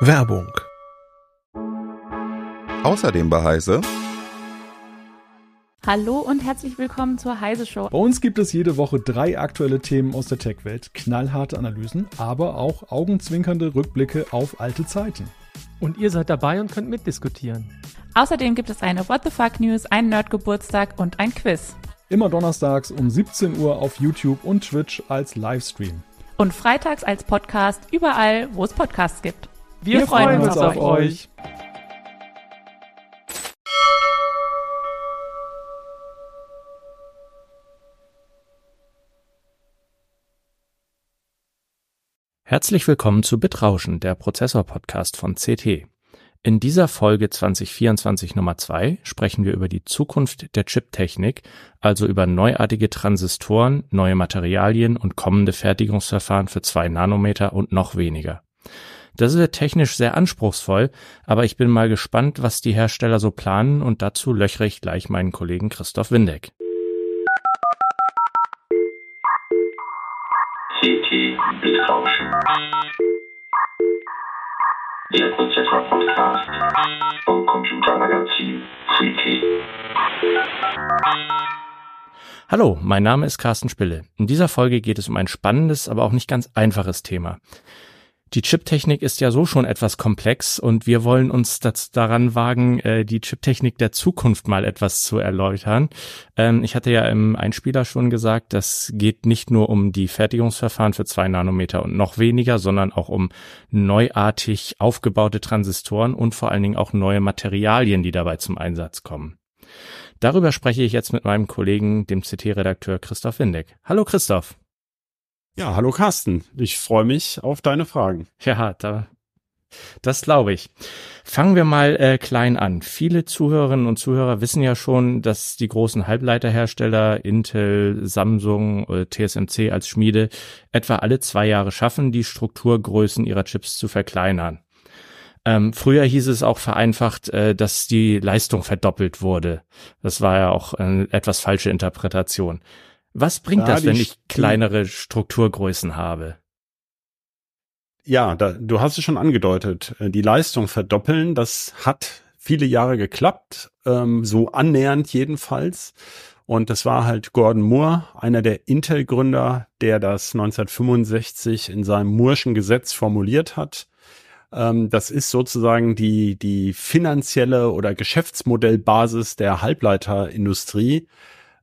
Werbung. Außerdem bei Heise. Hallo und herzlich willkommen zur Heise Show. Bei uns gibt es jede Woche drei aktuelle Themen aus der Tech-Welt, knallharte Analysen, aber auch augenzwinkernde Rückblicke auf alte Zeiten. Und ihr seid dabei und könnt mitdiskutieren. Außerdem gibt es eine What the Fuck News, einen Nerdgeburtstag und ein Quiz. Immer donnerstags um 17 Uhr auf YouTube und Twitch als Livestream. Und freitags als Podcast überall, wo es Podcasts gibt. Wir, Wir freuen, freuen uns auf, auf euch. Herzlich willkommen zu Bitrauschen, der Prozessor-Podcast von CT. In dieser Folge 2024 Nummer 2 sprechen wir über die Zukunft der Chiptechnik, also über neuartige Transistoren, neue Materialien und kommende Fertigungsverfahren für 2 Nanometer und noch weniger. Das wird technisch sehr anspruchsvoll, aber ich bin mal gespannt, was die Hersteller so planen und dazu löchere ich gleich meinen Kollegen Christoph Windeck. CT Bitrauschen der Prozessor-Podcast vom Computermagazin Freaky. Hallo, mein Name ist Carsten Spille. In dieser Folge geht es um ein spannendes, aber auch nicht ganz einfaches Thema. Die Chiptechnik ist ja so schon etwas komplex und wir wollen uns das daran wagen, äh, die Chiptechnik der Zukunft mal etwas zu erläutern. Ähm, ich hatte ja im Einspieler schon gesagt, das geht nicht nur um die Fertigungsverfahren für zwei Nanometer und noch weniger, sondern auch um neuartig aufgebaute Transistoren und vor allen Dingen auch neue Materialien, die dabei zum Einsatz kommen. Darüber spreche ich jetzt mit meinem Kollegen, dem CT-Redakteur Christoph Windeck. Hallo Christoph. Ja, hallo Carsten. Ich freue mich auf deine Fragen. Ja, da, das glaube ich. Fangen wir mal äh, klein an. Viele Zuhörerinnen und Zuhörer wissen ja schon, dass die großen Halbleiterhersteller Intel, Samsung, äh, TSMC als Schmiede etwa alle zwei Jahre schaffen, die Strukturgrößen ihrer Chips zu verkleinern. Ähm, früher hieß es auch vereinfacht, äh, dass die Leistung verdoppelt wurde. Das war ja auch eine etwas falsche Interpretation. Was bringt ja, das, wenn ich kleinere Strukturgrößen habe? Ja, da, du hast es schon angedeutet. Äh, die Leistung verdoppeln, das hat viele Jahre geklappt, ähm, so annähernd jedenfalls. Und das war halt Gordon Moore, einer der Intel-Gründer, der das 1965 in seinem Moorschen Gesetz formuliert hat. Ähm, das ist sozusagen die, die finanzielle oder Geschäftsmodellbasis der Halbleiterindustrie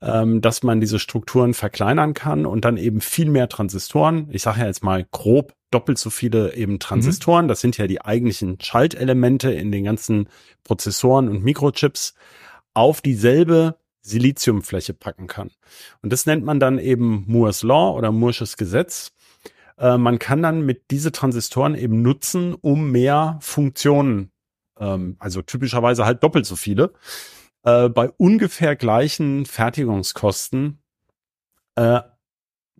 ähm, dass man diese Strukturen verkleinern kann und dann eben viel mehr Transistoren, ich sage ja jetzt mal grob doppelt so viele eben Transistoren, mhm. das sind ja die eigentlichen Schaltelemente in den ganzen Prozessoren und Mikrochips, auf dieselbe Siliziumfläche packen kann. Und das nennt man dann eben Moore's Law oder Moore'sches Gesetz. Äh, man kann dann mit diese Transistoren eben nutzen, um mehr Funktionen, ähm, also typischerweise halt doppelt so viele, äh, bei ungefähr gleichen Fertigungskosten äh,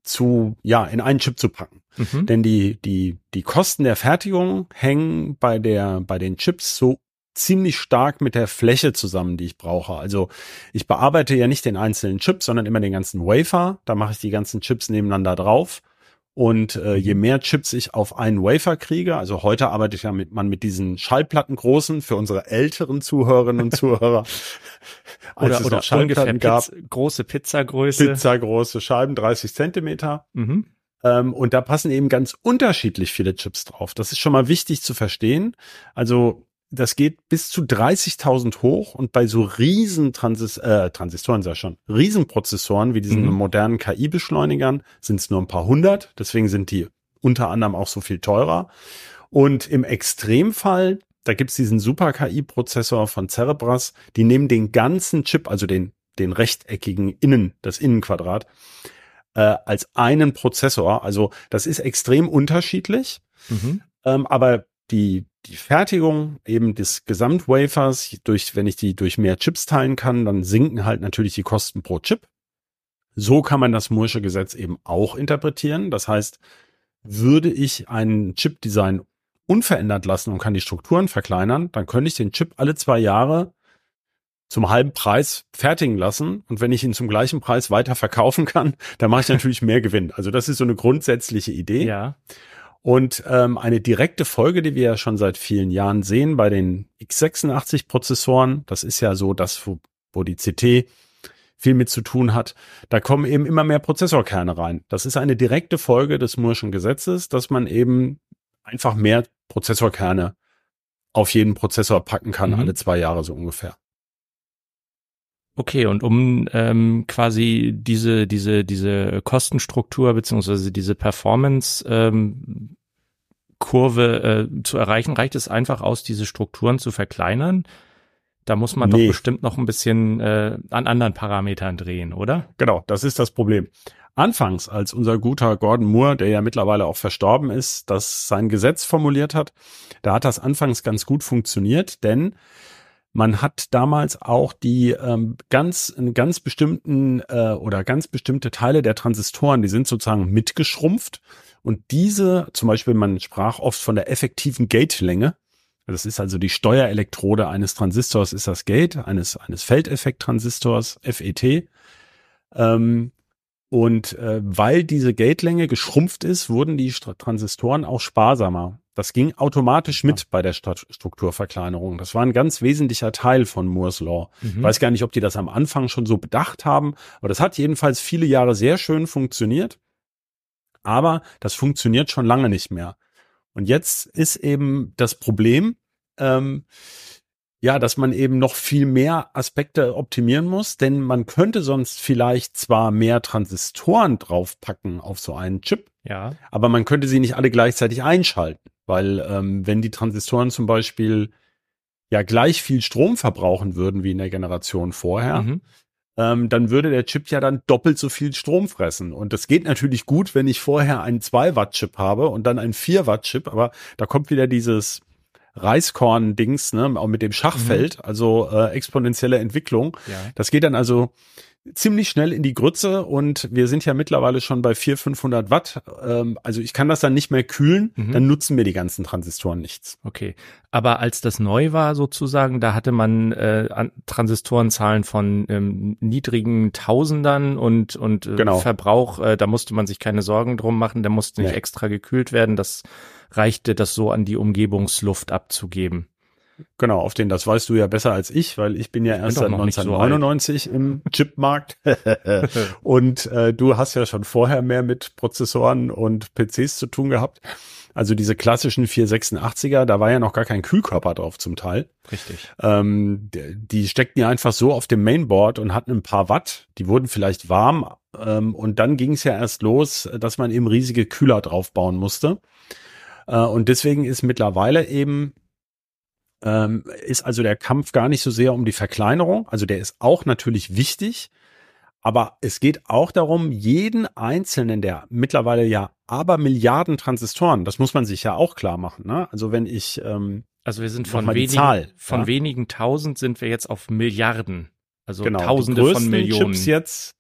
zu, ja, in einen Chip zu packen. Mhm. Denn die, die, die Kosten der Fertigung hängen bei der, bei den Chips so ziemlich stark mit der Fläche zusammen, die ich brauche. Also ich bearbeite ja nicht den einzelnen Chip, sondern immer den ganzen Wafer. Da mache ich die ganzen Chips nebeneinander drauf. Und äh, je mhm. mehr Chips ich auf einen Wafer kriege, also heute arbeite ich ja mit man mit diesen Schallplatten großen für unsere älteren Zuhörerinnen und Zuhörer. oder oder Schallplatten gab, Pizza, große Pizzagröße. Pizzagroße Scheiben, 30 Zentimeter. Mhm. Ähm, und da passen eben ganz unterschiedlich viele Chips drauf. Das ist schon mal wichtig zu verstehen. Also das geht bis zu 30.000 hoch und bei so riesen Transis äh, Transistoren, sag ich schon, Riesenprozessoren wie diesen mhm. modernen KI-Beschleunigern sind es nur ein paar hundert. Deswegen sind die unter anderem auch so viel teurer. Und im Extremfall, da gibt's diesen Super-KI-Prozessor von Cerebras, die nehmen den ganzen Chip, also den, den rechteckigen Innen, das Innenquadrat, äh, als einen Prozessor. Also das ist extrem unterschiedlich. Mhm. Ähm, aber die, die Fertigung eben des Gesamtwafers durch, wenn ich die durch mehr Chips teilen kann, dann sinken halt natürlich die Kosten pro Chip. So kann man das Moore'sche Gesetz eben auch interpretieren. Das heißt, würde ich ein Chip-Design unverändert lassen und kann die Strukturen verkleinern, dann könnte ich den Chip alle zwei Jahre zum halben Preis fertigen lassen. Und wenn ich ihn zum gleichen Preis weiter verkaufen kann, dann mache ich natürlich mehr Gewinn. Also das ist so eine grundsätzliche Idee. Ja. Und ähm, eine direkte Folge, die wir ja schon seit vielen Jahren sehen bei den x86-Prozessoren, das ist ja so das, wo, wo die CT viel mit zu tun hat, da kommen eben immer mehr Prozessorkerne rein. Das ist eine direkte Folge des Moore'schen Gesetzes, dass man eben einfach mehr Prozessorkerne auf jeden Prozessor packen kann, mhm. alle zwei Jahre so ungefähr. Okay, und um ähm, quasi diese, diese, diese Kostenstruktur beziehungsweise diese Performance ähm, Kurve äh, zu erreichen, reicht es einfach aus, diese Strukturen zu verkleinern? Da muss man nee. doch bestimmt noch ein bisschen äh, an anderen Parametern drehen, oder? Genau, das ist das Problem. Anfangs, als unser guter Gordon Moore, der ja mittlerweile auch verstorben ist, das sein Gesetz formuliert hat, da hat das anfangs ganz gut funktioniert, denn man hat damals auch die ähm, ganz, ganz bestimmten äh, oder ganz bestimmte Teile der Transistoren, die sind sozusagen mitgeschrumpft. Und diese, zum Beispiel, man sprach oft von der effektiven Gate-Länge. Das ist also die Steuerelektrode eines Transistors, ist das Gate, eines, eines Feldeffekt-Transistors, FET. Ähm, und äh, weil diese Gatelänge geschrumpft ist, wurden die Transistoren auch sparsamer. Das ging automatisch mit bei der Strukturverkleinerung. Das war ein ganz wesentlicher Teil von Moore's Law. Mhm. Ich weiß gar nicht, ob die das am Anfang schon so bedacht haben, aber das hat jedenfalls viele Jahre sehr schön funktioniert. Aber das funktioniert schon lange nicht mehr. Und jetzt ist eben das Problem, ähm, ja, dass man eben noch viel mehr Aspekte optimieren muss, denn man könnte sonst vielleicht zwar mehr Transistoren draufpacken auf so einen Chip, ja. aber man könnte sie nicht alle gleichzeitig einschalten. Weil ähm, wenn die Transistoren zum Beispiel ja gleich viel Strom verbrauchen würden wie in der Generation vorher, mhm. ähm, dann würde der Chip ja dann doppelt so viel Strom fressen. Und das geht natürlich gut, wenn ich vorher einen 2 Watt Chip habe und dann einen 4 Watt Chip, aber da kommt wieder dieses Reiskorn-Dings, ne, auch mit dem Schachfeld, mhm. also äh, exponentielle Entwicklung. Ja. Das geht dann also ziemlich schnell in die Grütze und wir sind ja mittlerweile schon bei 400, 500 Watt. Ähm, also ich kann das dann nicht mehr kühlen, mhm. dann nutzen mir die ganzen Transistoren nichts. Okay, aber als das neu war sozusagen, da hatte man äh, Transistorenzahlen von ähm, niedrigen Tausendern und und äh, genau. Verbrauch, äh, da musste man sich keine Sorgen drum machen, der musste nicht nee. extra gekühlt werden, das reichte das so an die Umgebungsluft abzugeben. Genau, auf den, das weißt du ja besser als ich, weil ich bin ja ich erst seit 1999 so im Chipmarkt. und äh, du hast ja schon vorher mehr mit Prozessoren und PCs zu tun gehabt. Also diese klassischen 486er, da war ja noch gar kein Kühlkörper drauf zum Teil. Richtig. Ähm, die steckten ja einfach so auf dem Mainboard und hatten ein paar Watt. Die wurden vielleicht warm. Ähm, und dann ging es ja erst los, dass man eben riesige Kühler draufbauen musste. Äh, und deswegen ist mittlerweile eben ähm, ist also der Kampf gar nicht so sehr um die Verkleinerung. Also der ist auch natürlich wichtig. Aber es geht auch darum, jeden einzelnen der mittlerweile ja aber Milliarden Transistoren, das muss man sich ja auch klar machen. Ne? Also wenn ich ähm, also wir sind von wenigen Zahl, von ja? wenigen tausend sind wir jetzt auf Milliarden, also genau, Tausende die von Millionen. Chips jetzt,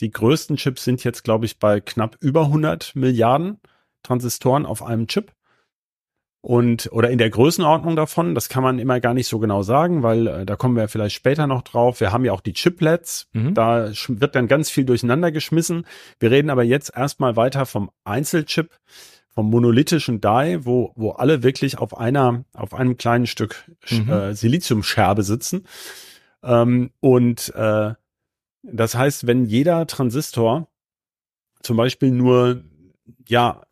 die größten Chips sind jetzt glaube ich bei knapp über 100 Milliarden Transistoren auf einem Chip und oder in der Größenordnung davon, das kann man immer gar nicht so genau sagen, weil äh, da kommen wir vielleicht später noch drauf. Wir haben ja auch die Chiplets, mhm. da wird dann ganz viel durcheinander geschmissen. Wir reden aber jetzt erstmal weiter vom Einzelchip, vom monolithischen Die, wo wo alle wirklich auf einer auf einem kleinen Stück mhm. äh, Siliziumscherbe sitzen. Ähm, und äh, das heißt, wenn jeder Transistor zum Beispiel nur ja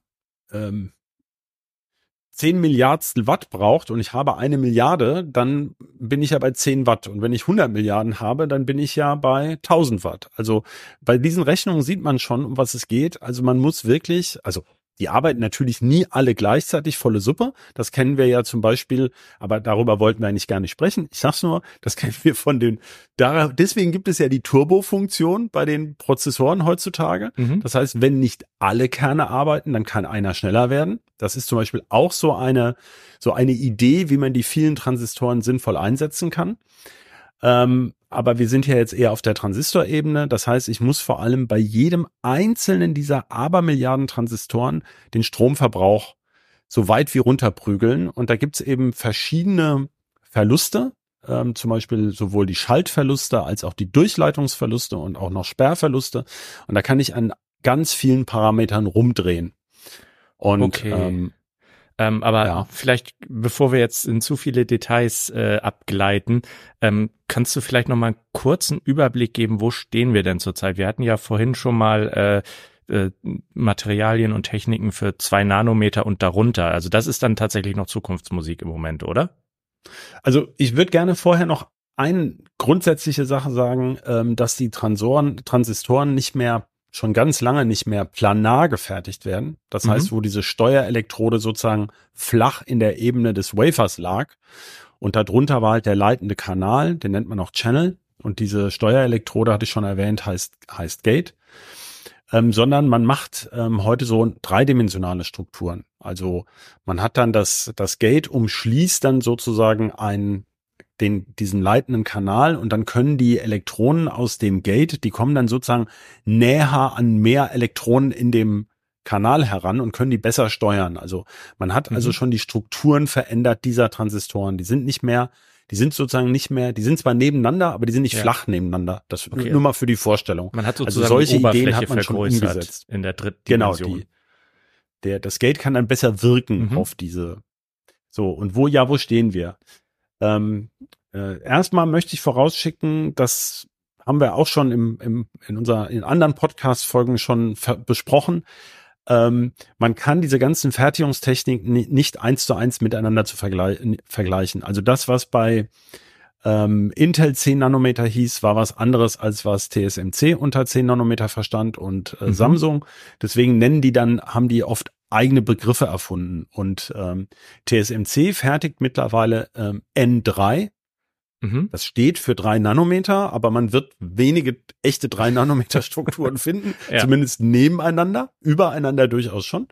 ähm, 10 Milliardstel Watt braucht und ich habe eine Milliarde, dann bin ich ja bei 10 Watt. Und wenn ich 100 Milliarden habe, dann bin ich ja bei 1000 Watt. Also bei diesen Rechnungen sieht man schon, um was es geht. Also man muss wirklich, also die arbeiten natürlich nie alle gleichzeitig volle Suppe. Das kennen wir ja zum Beispiel, aber darüber wollten wir eigentlich gar nicht sprechen. Ich sag's nur, das kennen wir von den, deswegen gibt es ja die Turbo-Funktion bei den Prozessoren heutzutage. Mhm. Das heißt, wenn nicht alle Kerne arbeiten, dann kann einer schneller werden. Das ist zum Beispiel auch so eine, so eine Idee, wie man die vielen Transistoren sinnvoll einsetzen kann. Ähm, aber wir sind ja jetzt eher auf der Transistorebene. Das heißt, ich muss vor allem bei jedem einzelnen dieser Abermilliarden Transistoren den Stromverbrauch so weit wie runterprügeln. Und da gibt's eben verschiedene Verluste, ähm, zum Beispiel sowohl die Schaltverluste als auch die Durchleitungsverluste und auch noch Sperrverluste. Und da kann ich an ganz vielen Parametern rumdrehen. Und okay. ähm, Ähm, aber Ja. vielleicht, bevor wir jetzt in zu viele Details äh, abgleiten, ähm, kannst du vielleicht noch mal einen kurzen Überblick geben, wo stehen wir denn zurzeit? Wir hatten ja vorhin schon mal äh, äh, Materialien und Techniken für zwei Nanometer und darunter. Also das ist dann tatsächlich noch Zukunftsmusik im Moment, oder? Also ich würde gerne vorher noch eine grundsätzliche Sache sagen, ähm, dass die Transoren, Transistoren nicht mehr schon ganz lange nicht mehr planar gefertigt werden. Das Mhm. heißt, wo diese Steuerelektrode sozusagen flach in der Ebene des Wafers lag und darunter war halt der leitende Kanal, den nennt man auch Channel und diese Steuerelektrode hatte ich schon erwähnt, heißt heißt Gate. Ähm, sondern man macht ähm, heute so dreidimensionale Strukturen. Also man hat dann das, das Gate umschließt dann sozusagen ein, den, diesen leitenden Kanal und dann können die Elektronen aus dem Gate, die kommen dann sozusagen näher an mehr Elektronen in dem Kanal heran und können die besser steuern. Also man hat also Mhm. schon die Strukturen verändert dieser Transistoren. Die sind nicht mehr, die sind sozusagen nicht mehr, die sind zwar nebeneinander, aber die sind nicht Ja. flach nebeneinander. Das Okay. nur mal für die Vorstellung. Man hat Also sozusagen solche die Ideen hat man schon umgesetzt. in der dritten Genau, Dimension. die, der, das Gate kann dann besser wirken Mhm. auf diese. So, und wo, ja, wo stehen wir? Ähm, äh, erstmal möchte ich vorausschicken, das haben wir auch schon im, im, in unserer, in anderen Podcast-Folgen schon besprochen. Ähm, man kann diese ganzen Fertigungstechniken ni- nicht eins zu eins miteinander zu verglei vergleichen. Also das, was bei ähm, Intel 10 Nanometer hieß, war was anderes als was TSMC unter 10 Nanometer verstand und äh, Mhm. Samsung. Deswegen nennen die dann, haben die oft eigene Begriffe erfunden. Und ähm, TSMC fertigt mittlerweile ähm, N3. Mhm. Das steht für drei Nanometer, aber man wird wenige echte drei Nanometer Strukturen finden, Ja. zumindest nebeneinander, übereinander durchaus schon.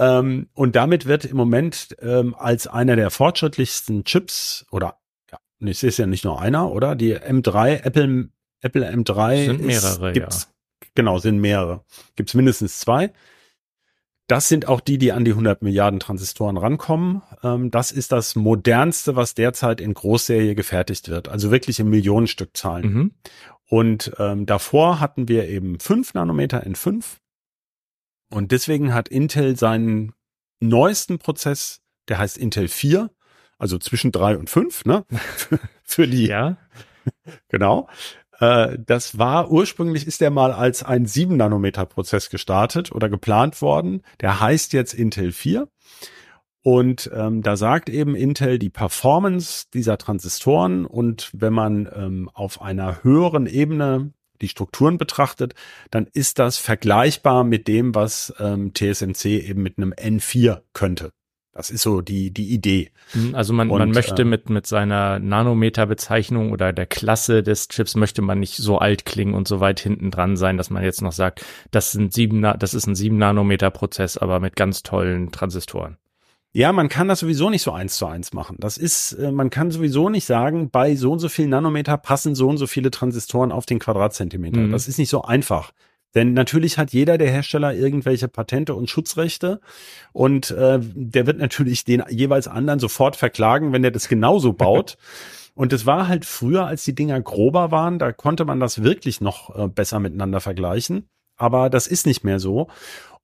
Ähm, und damit wird im Moment ähm, als einer der fortschrittlichsten Chips oder ja, es ist ja nicht nur einer, oder? Die M3, Apple, Apple M3 Sind mehrere, gibt's, Genau, sind mehrere. Gibt's mindestens zwei. Das sind auch die, die an die 100 Milliarden Transistoren rankommen. Ähm, das ist das modernste, was derzeit in Großserie gefertigt wird. Also wirklich in Millionenstückzahlen. Mhm. Und ähm, davor hatten wir eben 5 Nanometer in 5. Und deswegen hat Intel seinen neuesten Prozess, der heißt Intel 4, also zwischen 3 und 5, ne? Für die, Ja. genau. Äh, das war ursprünglich ist der mal als ein 7 Nanometer Prozess gestartet oder geplant worden. Der heißt jetzt Intel 4. Und ähm, da sagt eben Intel die Performance dieser Transistoren und wenn man ähm, auf einer höheren Ebene die Strukturen betrachtet, dann ist das vergleichbar mit dem, was ähm, TSMC eben mit einem N4 könnte. Das ist so die, die Idee. Mhm, Also man, Und, man möchte äh, mit, mit seiner Nanometer-Bezeichnung oder der Klasse des Chips möchte man nicht so alt klingen und so weit hinten dran sein, dass man jetzt noch sagt, das sind sieben, das ist ein sieben Nanometer Prozess, aber mit ganz tollen Transistoren. Ja, man kann das sowieso nicht so eins zu eins machen. Das ist, äh, man kann sowieso nicht sagen, bei so und so viel Nanometer passen so und so viele Transistoren auf den Quadratzentimeter. Mhm. Das ist nicht so einfach. Denn natürlich hat jeder der Hersteller irgendwelche Patente und Schutzrechte und äh, der wird natürlich den jeweils anderen sofort verklagen, wenn der das genauso baut. Und es war halt früher, als die Dinger grober waren, da konnte man das wirklich noch äh, besser miteinander vergleichen. Aber das ist nicht mehr so.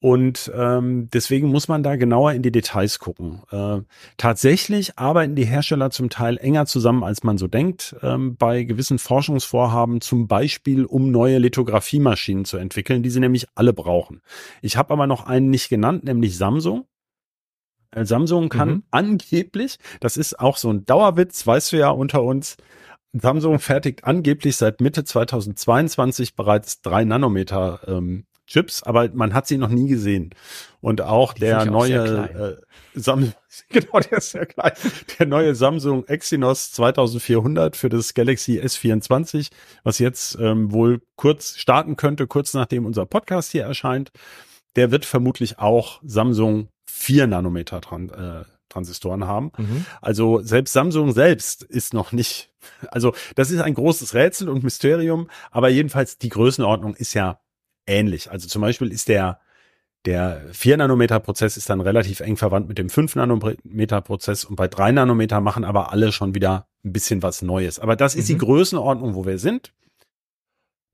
Und ähm, deswegen muss man da genauer in die Details gucken. Äh, tatsächlich arbeiten die Hersteller zum Teil enger zusammen, als man so denkt, ähm, bei gewissen Forschungsvorhaben, zum Beispiel um neue Lithografiemaschinen zu entwickeln, die sie nämlich alle brauchen. Ich habe aber noch einen nicht genannt, nämlich Samsung. Äh, Samsung kann Mhm. angeblich, das ist auch so ein Dauerwitz, weißt du ja unter uns, Samsung fertigt angeblich seit Mitte 2022 bereits drei Nanometer ähm, Chips, aber man hat sie noch nie gesehen. Und auch Die der auch neue äh, Sam genau, der ist sehr klein. Der neue Samsung Exynos 2400 für das Galaxy S24, was jetzt ähm, wohl kurz starten könnte, kurz nachdem unser Podcast hier erscheint, der wird vermutlich auch Samsung 4 Nanometer Tran äh, Transistoren haben. Mhm. Also selbst Samsung selbst ist noch nicht, also das ist ein großes Rätsel und Mysterium, aber jedenfalls die Größenordnung ist ja ähnlich. Also zum Beispiel ist der, der 4 Nanometer Prozess ist dann relativ eng verwandt mit dem 5 Nanometer Prozess und bei 3 Nanometer machen aber alle schon wieder ein bisschen was Neues. Aber das ist die Mhm. Größenordnung, wo wir sind.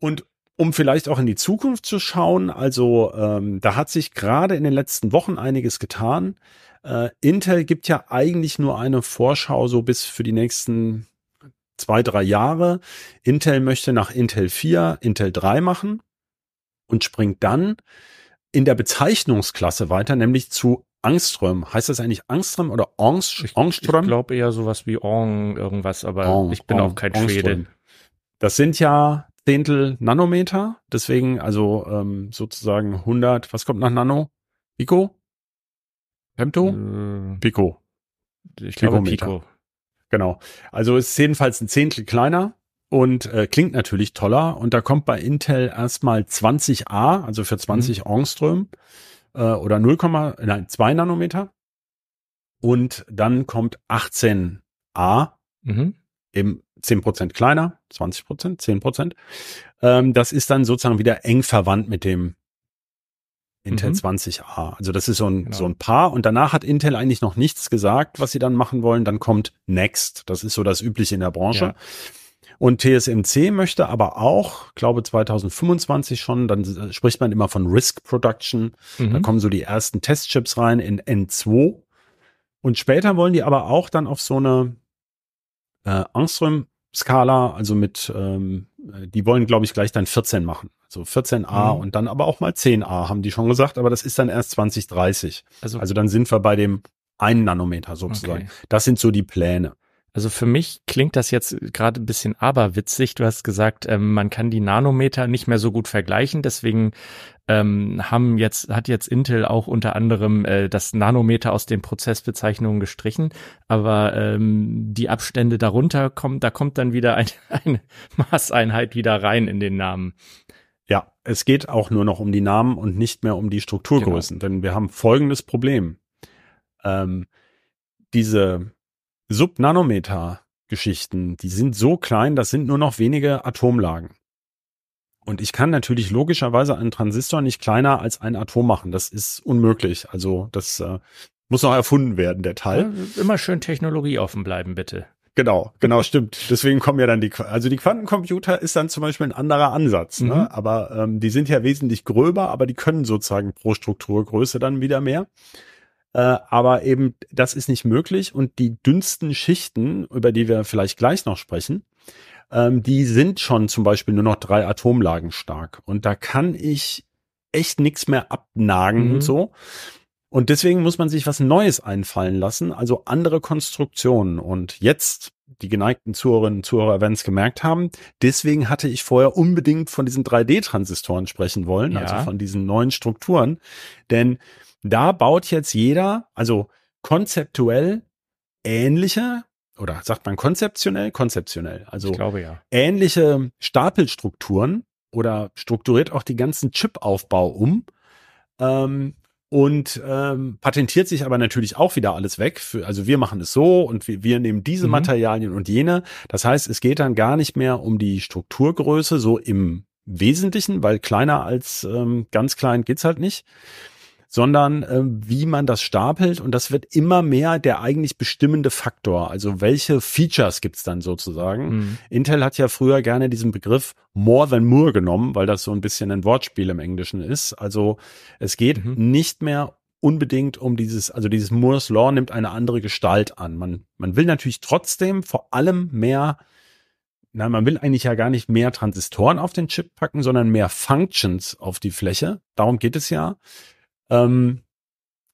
Und um vielleicht auch in die Zukunft zu schauen, also ähm, da hat sich gerade in den letzten Wochen einiges getan. Äh, Intel gibt ja eigentlich nur eine Vorschau so bis für die nächsten zwei, drei Jahre. Intel möchte nach Intel 4 Intel 3 machen und springt dann in der Bezeichnungsklasse weiter, nämlich zu Angström. Heißt das eigentlich Angström oder Angst, Angström? Ich glaube eher sowas wie Ong irgendwas, aber Ong, ich bin Ong, auch kein Schwede. Das sind ja Zehntel Nanometer, deswegen also ähm, sozusagen 100, was kommt nach Nano? Pico? Femto? Äh, Pico. Ich glaube Pico. Genau. Also ist jedenfalls ein Zehntel kleiner und äh, klingt natürlich toller. Und da kommt bei Intel erstmal 20a, also für 20 mhm. Angström äh, oder 0, nein, 2 Nanometer. Und dann kommt 18a, mhm. eben 10% kleiner, 20%, 10%. Ähm, das ist dann sozusagen wieder eng verwandt mit dem Intel mhm. 20a. Also das ist so ein, genau. so ein Paar. Und danach hat Intel eigentlich noch nichts gesagt, was sie dann machen wollen. Dann kommt Next. Das ist so das Übliche in der Branche. Ja. Und TSMC möchte aber auch, glaube 2025 schon, dann spricht man immer von Risk Production. Mhm. Da kommen so die ersten Testchips rein in N2. Und später wollen die aber auch dann auf so eine äh, Angström-Skala, also mit, ähm, die wollen, glaube ich, gleich dann 14 machen. So 14a mhm. und dann aber auch mal 10a, haben die schon gesagt, aber das ist dann erst 2030. Also, also dann sind wir bei dem 1 Nanometer sozusagen. Okay. Das sind so die Pläne. Also für mich klingt das jetzt gerade ein bisschen aberwitzig. Du hast gesagt, ähm, man kann die Nanometer nicht mehr so gut vergleichen. Deswegen ähm, haben jetzt, hat jetzt Intel auch unter anderem äh, das Nanometer aus den Prozessbezeichnungen gestrichen. Aber ähm, die Abstände darunter kommen, da kommt dann wieder ein, eine Maßeinheit wieder rein in den Namen. Ja, es geht auch nur noch um die Namen und nicht mehr um die Strukturgrößen, genau. denn wir haben folgendes Problem. Ähm, diese Subnanometer-Geschichten, die sind so klein, das sind nur noch wenige Atomlagen. Und ich kann natürlich logischerweise einen Transistor nicht kleiner als ein Atom machen. Das ist unmöglich. Also das äh, muss noch erfunden werden, der Teil. Ja, immer schön Technologie offen bleiben, bitte. Genau, genau, stimmt. Deswegen kommen ja dann die, also die Quantencomputer ist dann zum Beispiel ein anderer Ansatz, ne? mhm. ne? aber ähm, die sind ja wesentlich gröber, aber die können sozusagen pro Strukturgröße dann wieder mehr. Äh, aber eben, das ist nicht möglich und die dünnsten Schichten, über die wir vielleicht gleich noch sprechen, ähm, die sind schon zum Beispiel nur noch drei Atomlagen stark und da kann ich echt nichts mehr abnagen mhm. und so. Und deswegen muss man sich was Neues einfallen lassen, also andere Konstruktionen. Und jetzt, die geneigten Zuhörerinnen und Zuhörer werden es gemerkt haben, deswegen hatte ich vorher unbedingt von diesen 3D-Transistoren sprechen wollen, ja. also von diesen neuen Strukturen. Denn da baut jetzt jeder, also konzeptuell ähnliche, oder sagt man konzeptionell? Konzeptionell. Also glaube, ja. ähnliche Stapelstrukturen oder strukturiert auch die ganzen Chipaufbau um. Ähm, und ähm, patentiert sich aber natürlich auch wieder alles weg. Für, also wir machen es so und wir, wir nehmen diese mhm. Materialien und jene. Das heißt, es geht dann gar nicht mehr um die Strukturgröße so im Wesentlichen, weil kleiner als ähm, ganz klein geht's halt nicht, sondern äh, wie man das stapelt und das wird immer mehr der eigentlich bestimmende Faktor. Also welche Features gibt's dann sozusagen? Mhm. Intel hat ja früher gerne diesen Begriff more than more genommen, weil das so ein bisschen ein Wortspiel im Englischen ist. Also es geht mhm. nicht mehr unbedingt um dieses, also dieses Moore's Law nimmt eine andere Gestalt an. Man, man will natürlich trotzdem vor allem mehr na, man will eigentlich ja gar nicht mehr Transistoren auf den Chip packen, sondern mehr Functions auf die Fläche. Darum geht es ja. Ähm,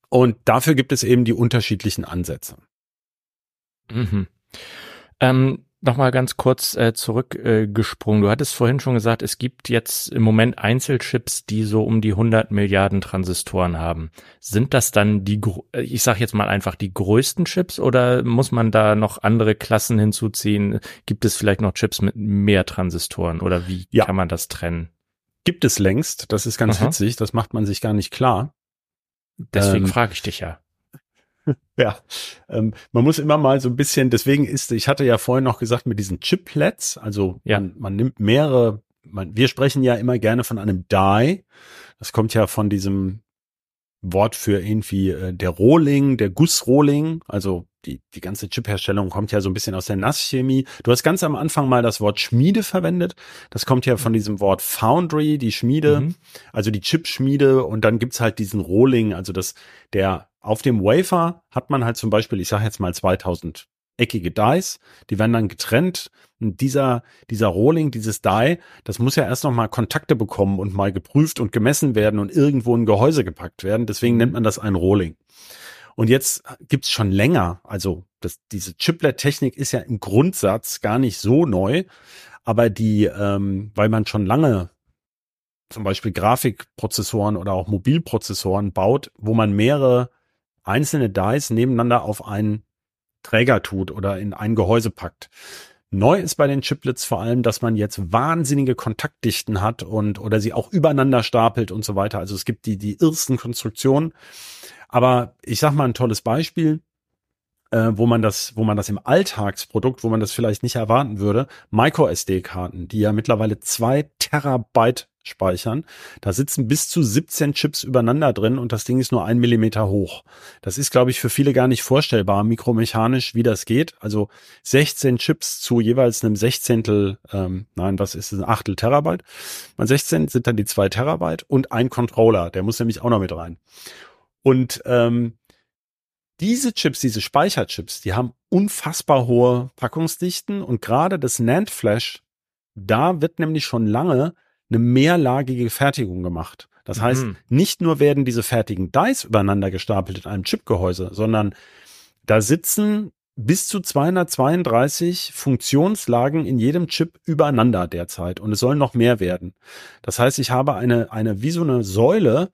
und dafür gibt es eben die unterschiedlichen Ansätze. Mhm. Ähm, Nochmal ganz kurz äh, zurückgesprungen. Äh, du hattest vorhin schon gesagt, es gibt jetzt im Moment Einzelchips, die so um die 100 Milliarden Transistoren haben. Sind das dann die, äh, ich sage jetzt mal einfach die größten Chips oder muss man da noch andere Klassen hinzuziehen? Gibt es vielleicht noch Chips mit mehr Transistoren oder wie ja. kann man das trennen? Gibt es längst. Das ist ganz Aha. witzig. Das macht man sich gar nicht klar. Deswegen ähm, frage ich dich ja. Ja, ähm, man muss immer mal so ein bisschen, deswegen ist, ich hatte ja vorhin noch gesagt, mit diesen Chiplets, also ja. man, man nimmt mehrere, man, wir sprechen ja immer gerne von einem Die. Das kommt ja von diesem Wort für irgendwie äh, der Rohling, der Gussrohling, also die, die ganze Chipherstellung kommt ja so ein bisschen aus der Nasschemie. Du hast ganz am Anfang mal das Wort Schmiede verwendet. Das kommt ja von diesem Wort Foundry, die Schmiede, mhm. also die Chipschmiede und dann gibt's halt diesen Rohling, also das, der auf dem Wafer hat man halt zum Beispiel, ich sage jetzt mal 2000 eckige Dies, die werden dann getrennt. Und dieser, dieser Rohling, dieses Die, das muss ja erst noch mal Kontakte bekommen und mal geprüft und gemessen werden und irgendwo in Gehäuse gepackt werden. Deswegen nennt man das ein Rohling. Und jetzt gibt's schon länger, also das, diese Chiplet-Technik ist ja im Grundsatz gar nicht so neu, aber die, ähm, weil man schon lange zum Beispiel Grafikprozessoren oder auch Mobilprozessoren baut, wo man mehrere einzelne Dies nebeneinander auf einen Träger tut oder in ein Gehäuse packt. Neu ist bei den Chiplets vor allem, dass man jetzt wahnsinnige Kontaktdichten hat und oder sie auch übereinander stapelt und so weiter. Also es gibt die die ersten Konstruktionen. Aber ich sag mal ein tolles Beispiel, äh, wo man das, wo man das im Alltagsprodukt, wo man das vielleicht nicht erwarten würde, Micro SD-Karten, die ja mittlerweile zwei Terabyte speichern. Da sitzen bis zu 17 Chips übereinander drin und das Ding ist nur ein Millimeter hoch. Das ist, glaube ich, für viele gar nicht vorstellbar, mikromechanisch, wie das geht. Also 16 Chips zu jeweils einem Sechzehntel, ähm, nein, was ist es, ein Achtel Terabyte. Bei 16 sind dann die zwei Terabyte und ein Controller, der muss nämlich auch noch mit rein. Und ähm, diese Chips, diese Speicherchips, die haben unfassbar hohe Packungsdichten und gerade das NAND Flash, da wird nämlich schon lange eine mehrlagige Fertigung gemacht. Das mhm. heißt, nicht nur werden diese fertigen Dice übereinander gestapelt in einem Chipgehäuse, sondern da sitzen bis zu 232 Funktionslagen in jedem Chip übereinander derzeit und es sollen noch mehr werden. Das heißt, ich habe eine, eine wie so eine Säule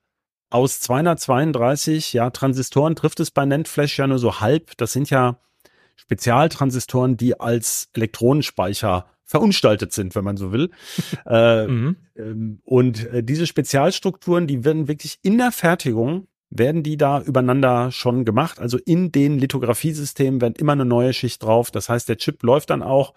aus 232 ja, Transistoren trifft es bei NAND Flash ja nur so halb. Das sind ja Spezialtransistoren, die als Elektronenspeicher verunstaltet sind, wenn man so will. äh, mhm. ähm, und äh, diese Spezialstrukturen, die werden wirklich in der Fertigung werden die da übereinander schon gemacht. Also in den Lithografiesystemen werden immer eine neue Schicht drauf. Das heißt, der Chip läuft dann auch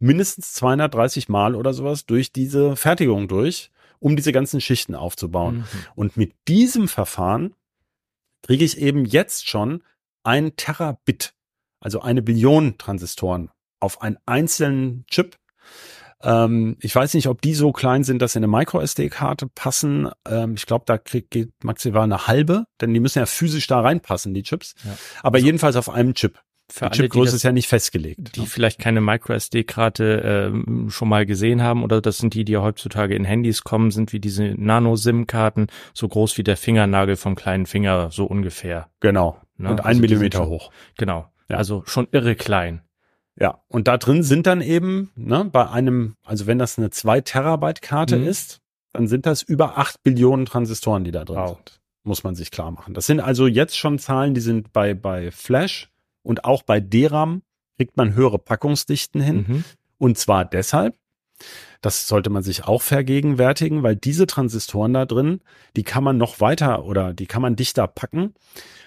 mindestens 230 Mal oder sowas durch diese Fertigung durch, um diese ganzen Schichten aufzubauen. Mhm. Und mit diesem Verfahren kriege ich eben jetzt schon ein Terabit, also eine Billion Transistoren auf einen einzelnen Chip ähm, ich weiß nicht, ob die so klein sind, dass sie in eine Micro-SD-Karte passen. Ähm, ich glaube, da kriegt, geht maximal eine halbe, denn die müssen ja physisch da reinpassen, die Chips. Ja. Aber also, jedenfalls auf einem Chip. Für die Chipgröße ist ja nicht festgelegt. Die ne? vielleicht keine Micro-SD-Karte äh, schon mal gesehen haben oder das sind die, die ja heutzutage in Handys kommen, sind wie diese Nano-SIM-Karten, so groß wie der Fingernagel vom kleinen Finger, so ungefähr. Genau. Ne? Und also ein Millimeter hoch. Genau. Ja. Also schon irre klein. Ja, und da drin sind dann eben, ne, bei einem, also wenn das eine 2 Terabyte Karte mhm. ist, dann sind das über 8 Billionen Transistoren, die da drin wow. sind. Muss man sich klar machen. Das sind also jetzt schon Zahlen, die sind bei, bei Flash und auch bei DRAM kriegt man höhere Packungsdichten hin. Mhm. Und zwar deshalb, das sollte man sich auch vergegenwärtigen, weil diese Transistoren da drin, die kann man noch weiter oder die kann man dichter packen,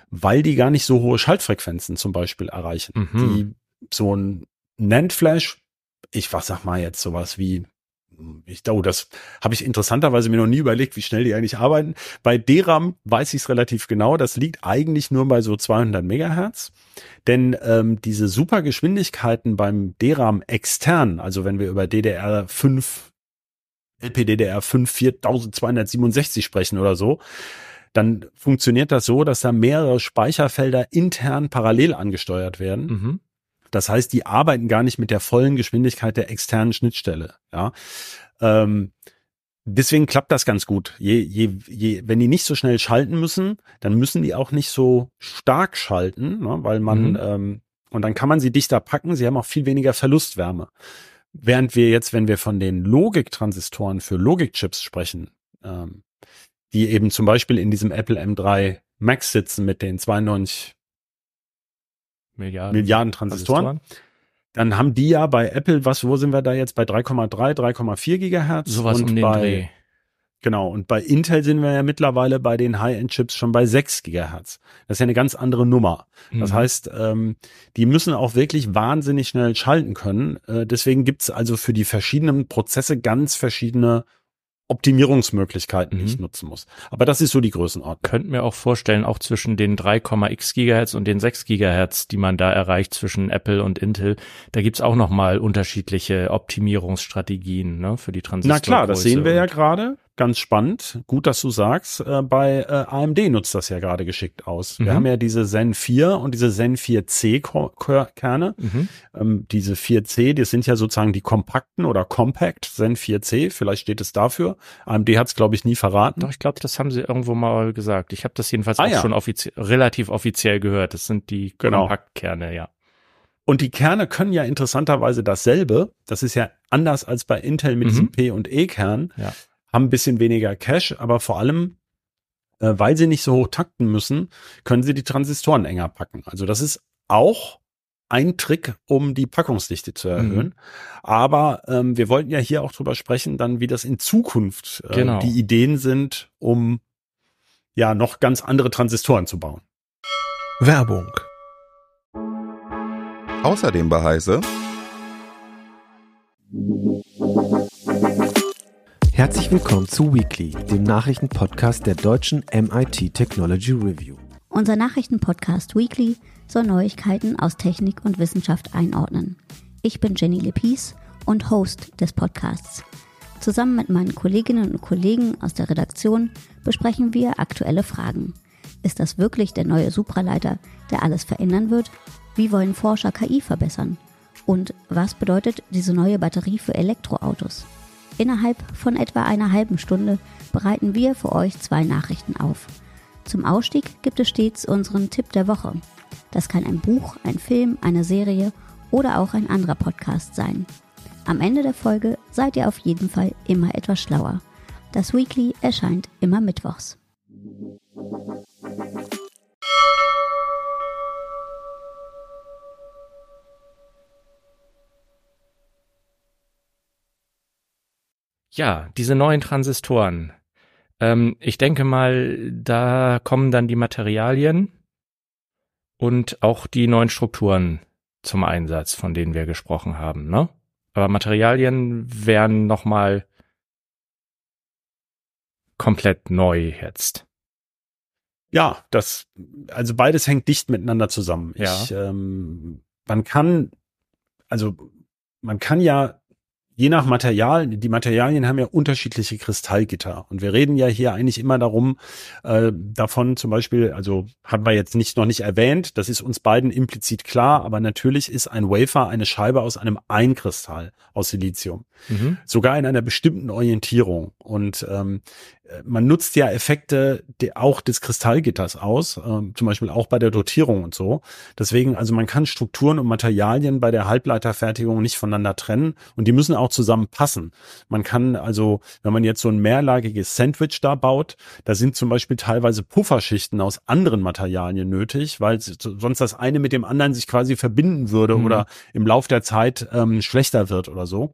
weil die gar nicht so hohe Schaltfrequenzen zum Beispiel erreichen. Mhm. Die so ein NAND Flash, ich was sag mal jetzt sowas wie ich oh, das habe ich interessanterweise mir noch nie überlegt, wie schnell die eigentlich arbeiten. Bei DRAM weiß ich es relativ genau. Das liegt eigentlich nur bei so 200 Megahertz, denn ähm, diese Supergeschwindigkeiten beim DRAM extern, also wenn wir über DDR5 LPDDR5 4267 sprechen oder so, dann funktioniert das so, dass da mehrere Speicherfelder intern parallel angesteuert werden. Mhm. Das heißt, die arbeiten gar nicht mit der vollen Geschwindigkeit der externen Schnittstelle. Ja. Ähm, deswegen klappt das ganz gut. Je, je, je, wenn die nicht so schnell schalten müssen, dann müssen die auch nicht so stark schalten, ne, weil man mhm. ähm, und dann kann man sie dichter packen. Sie haben auch viel weniger Verlustwärme. Während wir jetzt, wenn wir von den Logiktransistoren für Logikchips sprechen, ähm, die eben zum Beispiel in diesem Apple M3 Max sitzen mit den 92 Milliarden, Milliarden Transistoren. Transistoren. Dann haben die ja bei Apple, was, wo sind wir da jetzt? Bei 3,3, 3,4 Gigahertz. Sowas und um den bei, Dreh. Genau. Und bei Intel sind wir ja mittlerweile bei den High-End-Chips schon bei 6 Gigahertz. Das ist ja eine ganz andere Nummer. Mhm. Das heißt, ähm, die müssen auch wirklich wahnsinnig schnell schalten können. Äh, deswegen gibt's also für die verschiedenen Prozesse ganz verschiedene Optimierungsmöglichkeiten, die Mhm. ich nutzen muss. Aber das ist so die Größenordnung. Könnte mir auch vorstellen, auch zwischen den 3,x Gigahertz und den 6 Gigahertz, die man da erreicht zwischen Apple und Intel, da gibt's auch nochmal unterschiedliche Optimierungsstrategien ne, für die Transistor. Na klar, das sehen wir ja gerade. Ganz spannend. Gut, dass du sagst. Äh, bei äh, AMD nutzt das ja gerade geschickt aus. Wir Mhm. haben ja diese Zen 4 und diese Zen 4C Ko- Ko- Kerne. Mhm. Ähm, diese 4C, das sind ja sozusagen die kompakten oder Compact Zen 4C. Vielleicht steht es dafür. AMD hat es, glaube ich, nie verraten. Doch, ich glaube, das haben sie irgendwo mal gesagt. Ich habe das jedenfalls Ah, auch ja. schon offizie relativ offiziell gehört. Das sind die Genau. Kompaktkerne, ja. Und die Kerne können ja interessanterweise dasselbe. Das ist ja anders als bei Intel mit Mhm. diesem P- und E-Kern. Ja. Haben ein bisschen weniger Cache, aber vor allem, äh, weil sie nicht so hoch takten müssen, können sie die Transistoren enger packen. Also das ist auch ein Trick, um die Packungsdichte zu erhöhen. Aber ähm, wir wollten ja hier auch drüber sprechen, dann wie das in Zukunft äh, Genau. die Ideen sind, um ja noch ganz andere Transistoren zu bauen. Werbung. Außerdem bei Heise. Herzlich willkommen zu Weekly, dem Nachrichtenpodcast der deutschen MIT Technology Review. Unser Nachrichtenpodcast Weekly soll Neuigkeiten aus Technik und Wissenschaft einordnen. Ich bin Jenny Lepies und Host des Podcasts. Zusammen mit meinen Kolleginnen und Kollegen aus der Redaktion besprechen wir aktuelle Fragen. Ist das wirklich der neue Supraleiter, der alles verändern wird? Wie wollen Forscher KI verbessern? Und was bedeutet diese neue Batterie für Elektroautos? Innerhalb von etwa einer halben Stunde bereiten wir für euch zwei Nachrichten auf. Zum Ausstieg gibt es stets unseren Tipp der Woche. Das kann ein Buch, ein Film, eine Serie oder auch ein anderer Podcast sein. Am Ende der Folge seid ihr auf jeden Fall immer etwas schlauer. Das Weekly erscheint immer mittwochs. Ja, diese neuen Transistoren. Ähm, ich denke mal, da kommen dann die Materialien und auch die neuen Strukturen zum Einsatz, von denen wir gesprochen haben, ne? Aber Materialien wären nochmal komplett neu jetzt. Ja, das, also beides hängt dicht miteinander zusammen. Ja. Ich, ähm, man kann, also man kann ja je nach Material, die Materialien haben ja unterschiedliche Kristallgitter. Und wir reden ja hier eigentlich immer darum, äh, davon zum Beispiel, also haben wir jetzt nicht noch nicht erwähnt, das ist uns beiden implizit klar, aber natürlich ist ein Wafer eine Scheibe aus einem Einkristall aus Silizium Mhm. sogar in einer bestimmten Orientierung. Und ähm, äh, man nutzt ja Effekte auch des Kristallgitters aus, ähm, zum Beispiel auch bei der Dotierung und so. Deswegen, also man kann Strukturen und Materialien bei der Halbleiterfertigung nicht voneinander trennen und die müssen auch zusammenpassen. Man kann also, wenn man jetzt so ein mehrlagiges Sandwich da baut, da sind zum Beispiel teilweise Pufferschichten aus anderen Materialien nötig, weil sonst das eine mit dem anderen sich quasi verbinden würde Mhm. oder im Lauf der Zeit ähm, schlechter wird oder so.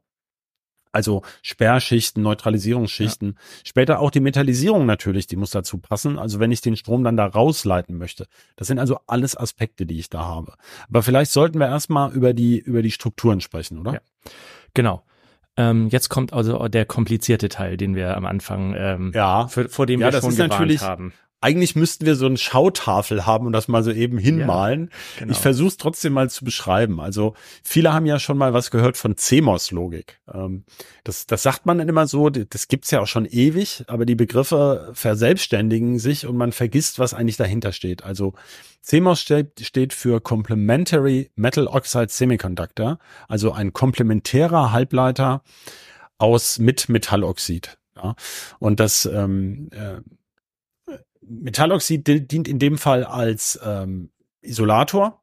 Also Sperrschichten, Neutralisierungsschichten. Später auch die Metallisierung natürlich, die muss dazu passen. Also wenn ich den Strom dann da rausleiten möchte. Das sind also alles Aspekte, die ich da habe. Aber vielleicht sollten wir erstmal über die, über die Strukturen sprechen, oder? Ja. Genau. Ähm, jetzt kommt also der komplizierte Teil, den wir am Anfang, ähm, Ja. für, vor dem Ja, wir das schon ist gewarnt natürlich- haben. Eigentlich müssten wir so eine Schautafel haben und das mal so eben hinmalen. Genau. Ich versuche es trotzdem mal zu beschreiben. Also viele haben ja schon mal was gehört von CMOS-Logik. Ähm, das, das sagt man dann immer so, das gibt's ja auch schon ewig, aber die Begriffe verselbstständigen sich und man vergisst, was eigentlich dahinter steht. Also CMOS steht, steht für Complementary Metal Oxide Semiconductor, also ein komplementärer Halbleiter aus mit Metalloxid. Ja. Und das ähm, äh, Metalloxid di- dient in dem Fall als ähm, Isolator.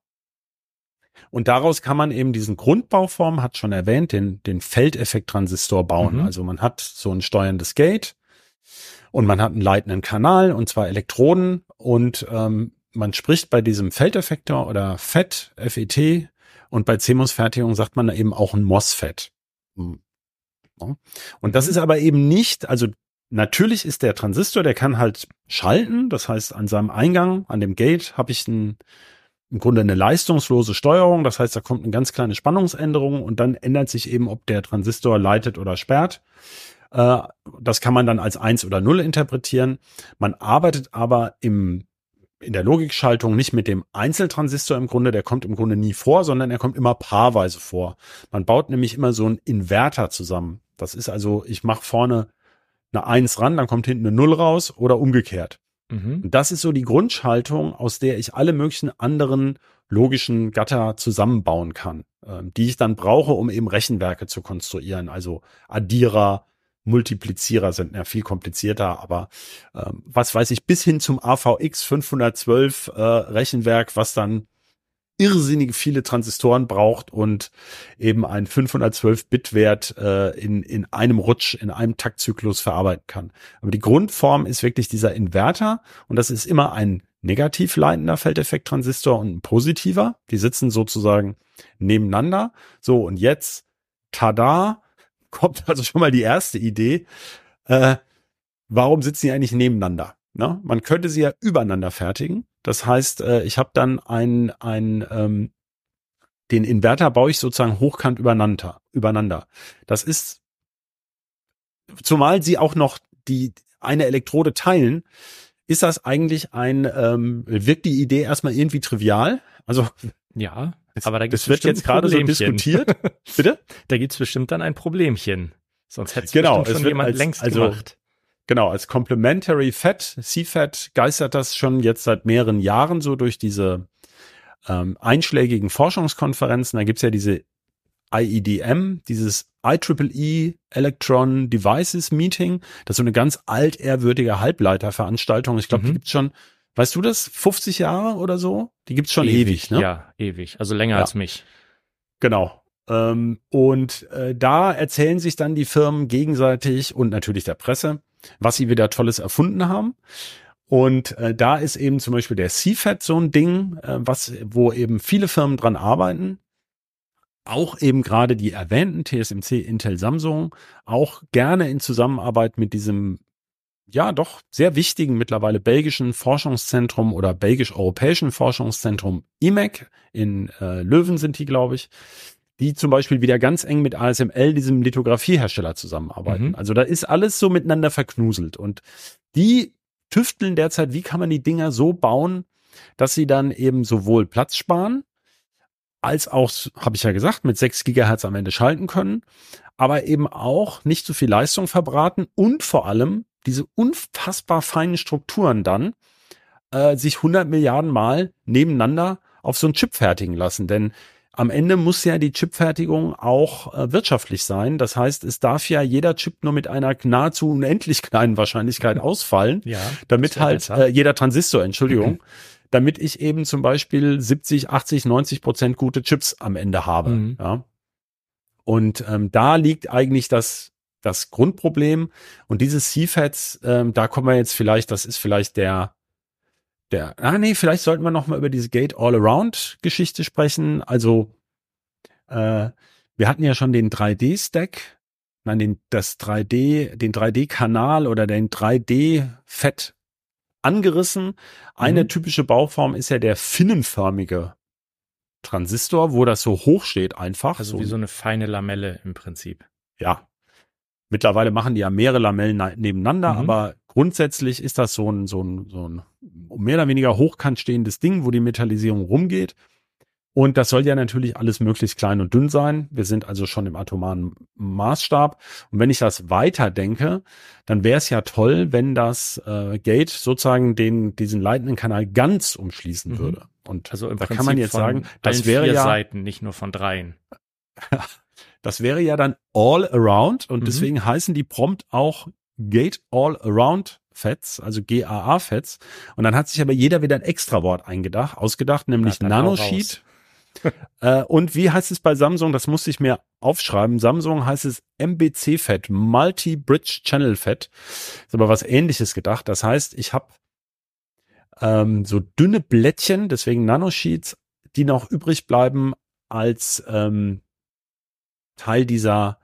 Und daraus kann man eben diesen Grundbauform, hat schon erwähnt, den, den Feldeffekt-Transistor bauen. Mhm. Also man hat so ein steuerndes Gate und man hat einen leitenden Kanal und zwar Elektroden und ähm, man spricht bei diesem Feldeffektor oder FET, FET und bei CMOS-Fertigung sagt man eben auch ein MOSFET. Hm. Und das ist aber eben nicht, also Natürlich ist der Transistor, der kann halt schalten. Das heißt, an seinem Eingang, an dem Gate, habe ich ein, im Grunde eine leistungslose Steuerung. Das heißt, da kommt eine ganz kleine Spannungsänderung und dann ändert sich eben, ob der Transistor leitet oder sperrt. Äh, das kann man dann als eins oder null interpretieren. Man arbeitet aber im in der Logikschaltung nicht mit dem Einzeltransistor im Grunde, der kommt im Grunde nie vor, sondern er kommt immer paarweise vor. Man baut nämlich immer so einen Inverter zusammen. Das ist also, ich mache vorne eine Eins ran, dann kommt hinten eine Null raus oder umgekehrt. Mhm. Und das ist so die Grundschaltung, aus der ich alle möglichen anderen logischen Gatter zusammenbauen kann, äh, die ich dann brauche, um eben Rechenwerke zu konstruieren. Also Addierer, Multiplizierer sind ja viel komplizierter, aber ähm, was weiß ich, bis hin zum AVX 512 äh, Rechenwerk, was dann irrsinnige viele Transistoren braucht und eben ein 512-Bit-Wert äh, in, in einem Rutsch, in einem Taktzyklus verarbeiten kann. Aber die Grundform ist wirklich dieser Inverter und das ist immer ein negativ leitender Feldeffekt-Transistor und ein positiver. Die sitzen sozusagen nebeneinander. So, und jetzt, tada, kommt also schon mal die erste Idee. Äh, warum sitzen die eigentlich nebeneinander? Na, man könnte sie ja übereinander fertigen. Das heißt, äh, ich habe dann ein, ein ähm, den Inverter baue ich sozusagen hochkant übereinander. übereinander. Das ist, zumal sie auch noch die eine Elektrode teilen, ist das eigentlich ein, ähm, wirkt die Idee erstmal irgendwie trivial? Also ja, aber da gibt's das wird jetzt gerade so diskutiert. Bitte? Da gibt's bestimmt dann ein Problemchen. Sonst hätte genau, es schon jemand als, längst also, gemacht. Genau, als Complementary Fat, C-Fat geistert das schon jetzt seit mehreren Jahren so durch diese ähm, einschlägigen Forschungskonferenzen. Da gibt's ja diese IEDM, dieses IEEE Electron Devices Meeting. Das ist so eine ganz altehrwürdige Halbleiterveranstaltung. Ich glaube, mhm. die gibt's schon, weißt du das, 50 Jahre oder so? Die gibt's schon ewig, ewig ne? Ja, ewig. Also länger ja. als mich. Genau. Ähm, und äh, da erzählen sich dann die Firmen gegenseitig und natürlich der Presse, was sie wieder Tolles erfunden haben. Und äh, da ist eben zum Beispiel der CFAT so ein Ding, äh, was, wo eben viele Firmen dran arbeiten. Auch eben gerade die erwähnten TSMC, Intel, Samsung, auch gerne in Zusammenarbeit mit diesem ja doch sehr wichtigen mittlerweile belgischen Forschungszentrum oder belgisch-europäischen Forschungszentrum IMEC in äh, Löwen sind die, glaube ich die zum Beispiel wieder ganz eng mit ASML, diesem Lithografiehersteller, zusammenarbeiten. Mhm. Also da ist alles so miteinander verknuselt. Und die tüfteln derzeit, wie kann man die Dinger so bauen, dass sie dann eben sowohl Platz sparen, als auch, habe ich ja gesagt, mit 6 Gigahertz am Ende schalten können, aber eben auch nicht so viel Leistung verbraten und vor allem diese unfassbar feinen Strukturen dann äh, sich 100 Milliarden Mal nebeneinander auf so einen Chip fertigen lassen. Denn am Ende muss ja die Chipfertigung auch äh, wirtschaftlich sein. Das heißt, es darf ja jeder Chip nur mit einer nahezu unendlich kleinen Wahrscheinlichkeit ausfallen, ja, damit halt äh, jeder Transistor, Entschuldigung, damit ich eben zum Beispiel 70, 80, 90 Prozent gute Chips am Ende habe. Mhm. Ja. Und ähm, da liegt eigentlich das das Grundproblem. Und dieses CFATs, ähm, da kommen wir jetzt vielleicht, das ist vielleicht der der, ah nee, vielleicht sollten wir noch mal über diese Gate All-Around-Geschichte sprechen. Also äh, wir hatten ja schon den 3D-Stack, nein, den, das 3D, den 3D-Kanal oder den 3D-Fett angerissen. Eine mhm. typische Bauform ist ja der finnenförmige Transistor, wo das so hoch steht einfach. Also so wie so eine feine Lamelle im Prinzip. Ja. Mittlerweile machen die ja mehrere Lamellen nebeneinander, mhm. aber grundsätzlich ist das so ein, so ein, so ein mehr oder weniger hochkant stehendes Ding, wo die Metallisierung rumgeht. Und das soll ja natürlich alles möglichst klein und dünn sein. Wir sind also schon im atomaren Maßstab. Und wenn ich das weiter denke, dann wäre es ja toll, wenn das äh, Gate sozusagen den diesen leitenden Kanal ganz umschließen mhm. würde. Und also im da Prinzip kann man jetzt sagen, das wäre ja Seiten, nicht nur von dreien. das wäre ja dann all around und mhm. deswegen heißen die prompt auch Gate All Around Fets, also GAA Fets. Und dann hat sich aber jeder wieder ein extra Wort eingedacht, ausgedacht, nämlich ja, Nanosheet. äh, und wie heißt es bei Samsung? Das musste ich mir aufschreiben. Samsung heißt es MBC Fett, Multi Bridge Channel Fett. Ist aber was ähnliches gedacht. Das heißt, ich habe ähm, so dünne Blättchen, deswegen Nanosheets, die noch übrig bleiben als ähm, Teil dieser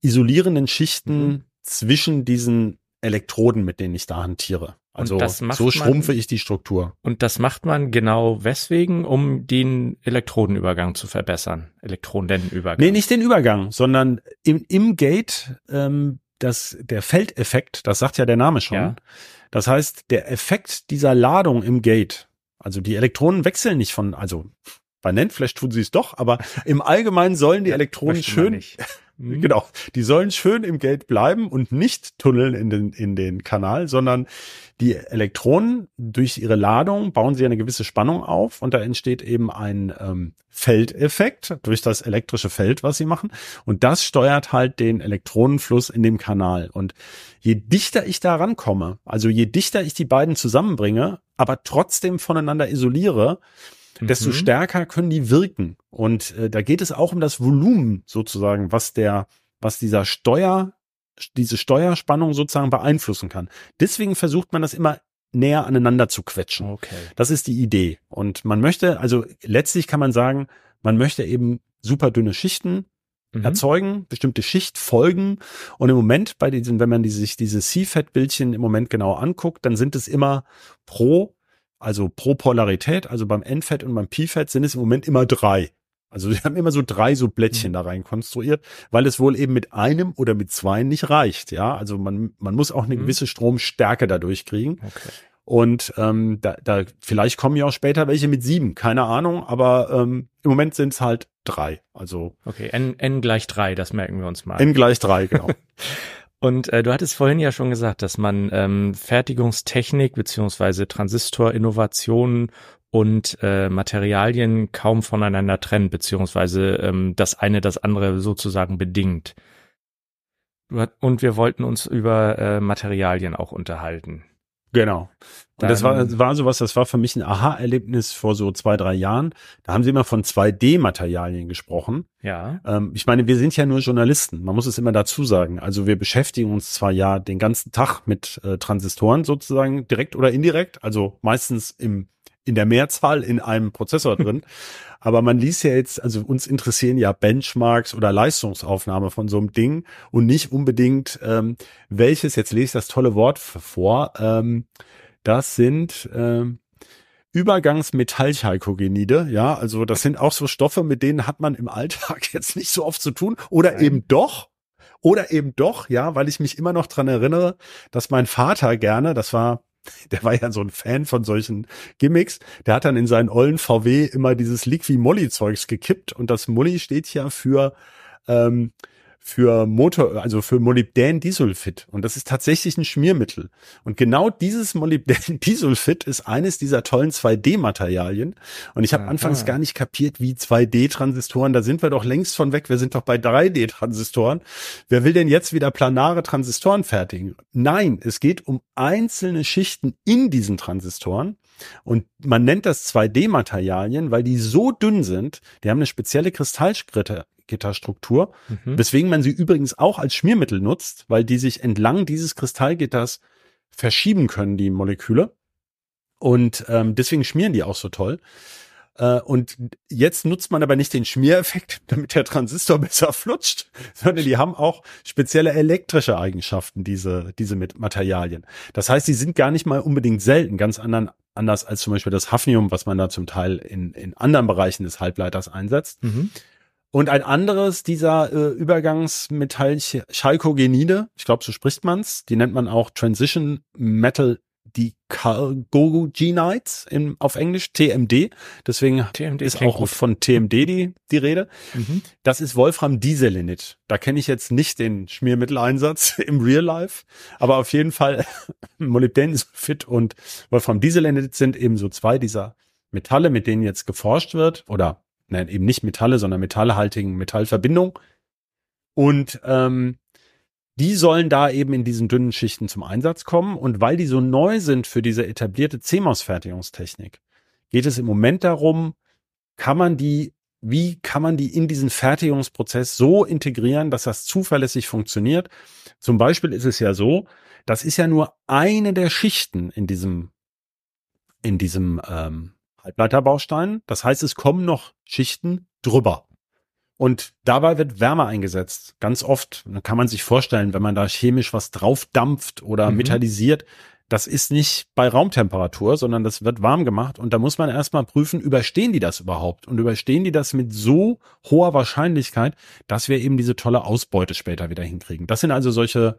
isolierenden Schichten mhm zwischen diesen Elektroden, mit denen ich da hantiere. Also so schrumpfe man, ich die Struktur. Und das macht man genau weswegen, um den Elektrodenübergang zu verbessern. Elektrodenübergang. Nee, nicht den Übergang, sondern im, im Gate ähm, das, der Feldeffekt, das sagt ja der Name schon. Ja. Das heißt, der Effekt dieser Ladung im Gate, also die Elektronen wechseln nicht von, also bei NAND Flash tun sie es doch, aber im Allgemeinen sollen die Elektronen schön. Mhm. genau, die sollen schön im Gate bleiben und nicht tunneln in den, in den Kanal, sondern die Elektronen durch ihre Ladung bauen sie eine gewisse Spannung auf und da entsteht eben ein ähm, Feldeffekt durch das elektrische Feld, was sie machen. Und das steuert halt den Elektronenfluss in dem Kanal. Und je dichter ich da rankomme, also je dichter ich die beiden zusammenbringe, aber trotzdem voneinander isoliere, desto Mhm. stärker können die wirken. Und äh, da geht es auch um das Volumen sozusagen, was der, was dieser Steuer, diese Steuerspannung sozusagen beeinflussen kann. Deswegen versucht man das immer näher aneinander zu quetschen. Okay. Das ist die Idee. Und man möchte, also letztlich kann man sagen, man möchte eben super dünne Schichten Mhm. erzeugen, bestimmte Schichtfolgen. Und im Moment bei diesen, wenn man die, sich diese CFET-Bildchen im Moment genau anguckt, dann sind es immer pro, also pro Polarität, also beim NFET und beim PFET sind es im Moment immer drei. Also wir haben immer so drei so Blättchen da rein konstruiert, weil es wohl eben mit einem oder mit zwei nicht reicht. Ja, also man, man muss auch eine Mhm. gewisse Stromstärke dadurch kriegen. Okay. Und ähm, da, da vielleicht kommen ja auch später welche mit sieben, keine Ahnung, aber ähm, im Moment sind es halt drei. Also Okay, n, n gleich drei, das merken wir uns mal. n gleich drei, genau. Und äh, du hattest vorhin ja schon gesagt, dass man ähm, Fertigungstechnik beziehungsweise Transistorinnovationen und äh, Materialien kaum voneinander trennt, beziehungsweise ähm, das eine das andere sozusagen bedingt. Und wir wollten uns über äh, Materialien auch unterhalten. Genau. Und das war, war sowas, das war für mich ein Aha-Erlebnis vor so zwei, drei Jahren. Da haben sie immer von 2D-Materialien gesprochen. Ja. Ähm, ich meine, wir sind ja nur Journalisten. Man muss es immer dazu sagen. Also wir beschäftigen uns zwar ja den ganzen Tag mit äh, Transistoren sozusagen, direkt oder indirekt, also meistens im, in der Mehrzahl in einem Prozessor drin. Aber man liest ja jetzt, also uns interessieren ja Benchmarks oder Leistungsaufnahme von so einem Ding und nicht unbedingt ähm, welches, jetzt lese ich das tolle Wort vor, ähm, das sind ähm, Übergangsmetallchalkogenide, ja, also das sind auch so Stoffe, mit denen hat man im Alltag jetzt nicht so oft zu tun oder eben doch, oder eben doch, ja, weil ich mich immer noch dran erinnere, dass mein Vater gerne, das war, der war ja so ein Fan von solchen Gimmicks, der hat dann in seinen ollen VW immer dieses Liqui-Moly-Zeugs gekippt. Und das Moly steht ja für ähm, für Motor, also für Molybdän-Disulfid. Und das ist tatsächlich ein Schmiermittel. Und genau dieses Molybdän-Disulfid ist eines dieser tollen 2D-Materialien. Und ich habe anfangs gar nicht kapiert, wie 2D-Transistoren, da sind wir doch längst von weg. Wir sind doch bei 3D-Transistoren. Wer will denn jetzt wieder planare Transistoren fertigen? Nein, es geht um einzelne Schichten in diesen Transistoren. Und man nennt das 2D-Materialien, weil die so dünn sind, die haben eine spezielle Kristallgitterstruktur, Mhm. weswegen man sie übrigens auch als Schmiermittel nutzt, weil die sich entlang dieses Kristallgitters verschieben können, die Moleküle. Und ähm, deswegen schmieren die auch so toll. Äh, und jetzt nutzt man aber nicht den Schmiereffekt, damit der Transistor besser flutscht, sondern die haben auch spezielle elektrische Eigenschaften, diese, diese mit Materialien. Das heißt, sie sind gar nicht mal unbedingt selten, ganz anderen, anders als zum Beispiel das Hafnium, was man da zum Teil in, in anderen Bereichen des Halbleiters einsetzt. Mhm. Und ein anderes dieser äh, Übergangsmetall Chalkogenide, ich glaube, so spricht man's, die nennt man auch Transition Metal Dechalcogenides in, auf Englisch, TMD. Deswegen TMD ist auch gut. von TMD die, die Rede. Mhm. Das ist Wolfram-Dieselenit. Da kenne ich jetzt nicht den Schmiermitteleinsatz im Real Life, aber auf jeden Fall Molybdän-Sulfid und Wolfram-Dieselenit sind eben so zwei dieser Metalle, mit denen jetzt geforscht wird oder nein, eben nicht Metalle, sondern metallhaltigen Metallverbindungen. Und ähm, die sollen da eben in diesen dünnen Schichten zum Einsatz kommen. Und weil die so neu sind für diese etablierte CMOS-Fertigungstechnik, geht es im Moment darum, kann man die, wie kann man die in diesen Fertigungsprozess so integrieren, dass das zuverlässig funktioniert? Zum Beispiel ist es ja so, das ist ja nur eine der Schichten in diesem, in diesem ähm, Halbleiterbaustein. Das heißt, es kommen noch Schichten drüber. Und dabei wird Wärme eingesetzt. Ganz oft, kann man sich vorstellen, wenn man da chemisch was drauf dampft oder Mhm. metallisiert, das ist nicht bei Raumtemperatur, sondern das wird warm gemacht und da muss man erstmal prüfen, überstehen die das überhaupt und überstehen die das mit so hoher Wahrscheinlichkeit, dass wir eben diese tolle Ausbeute später wieder hinkriegen. Das sind also solche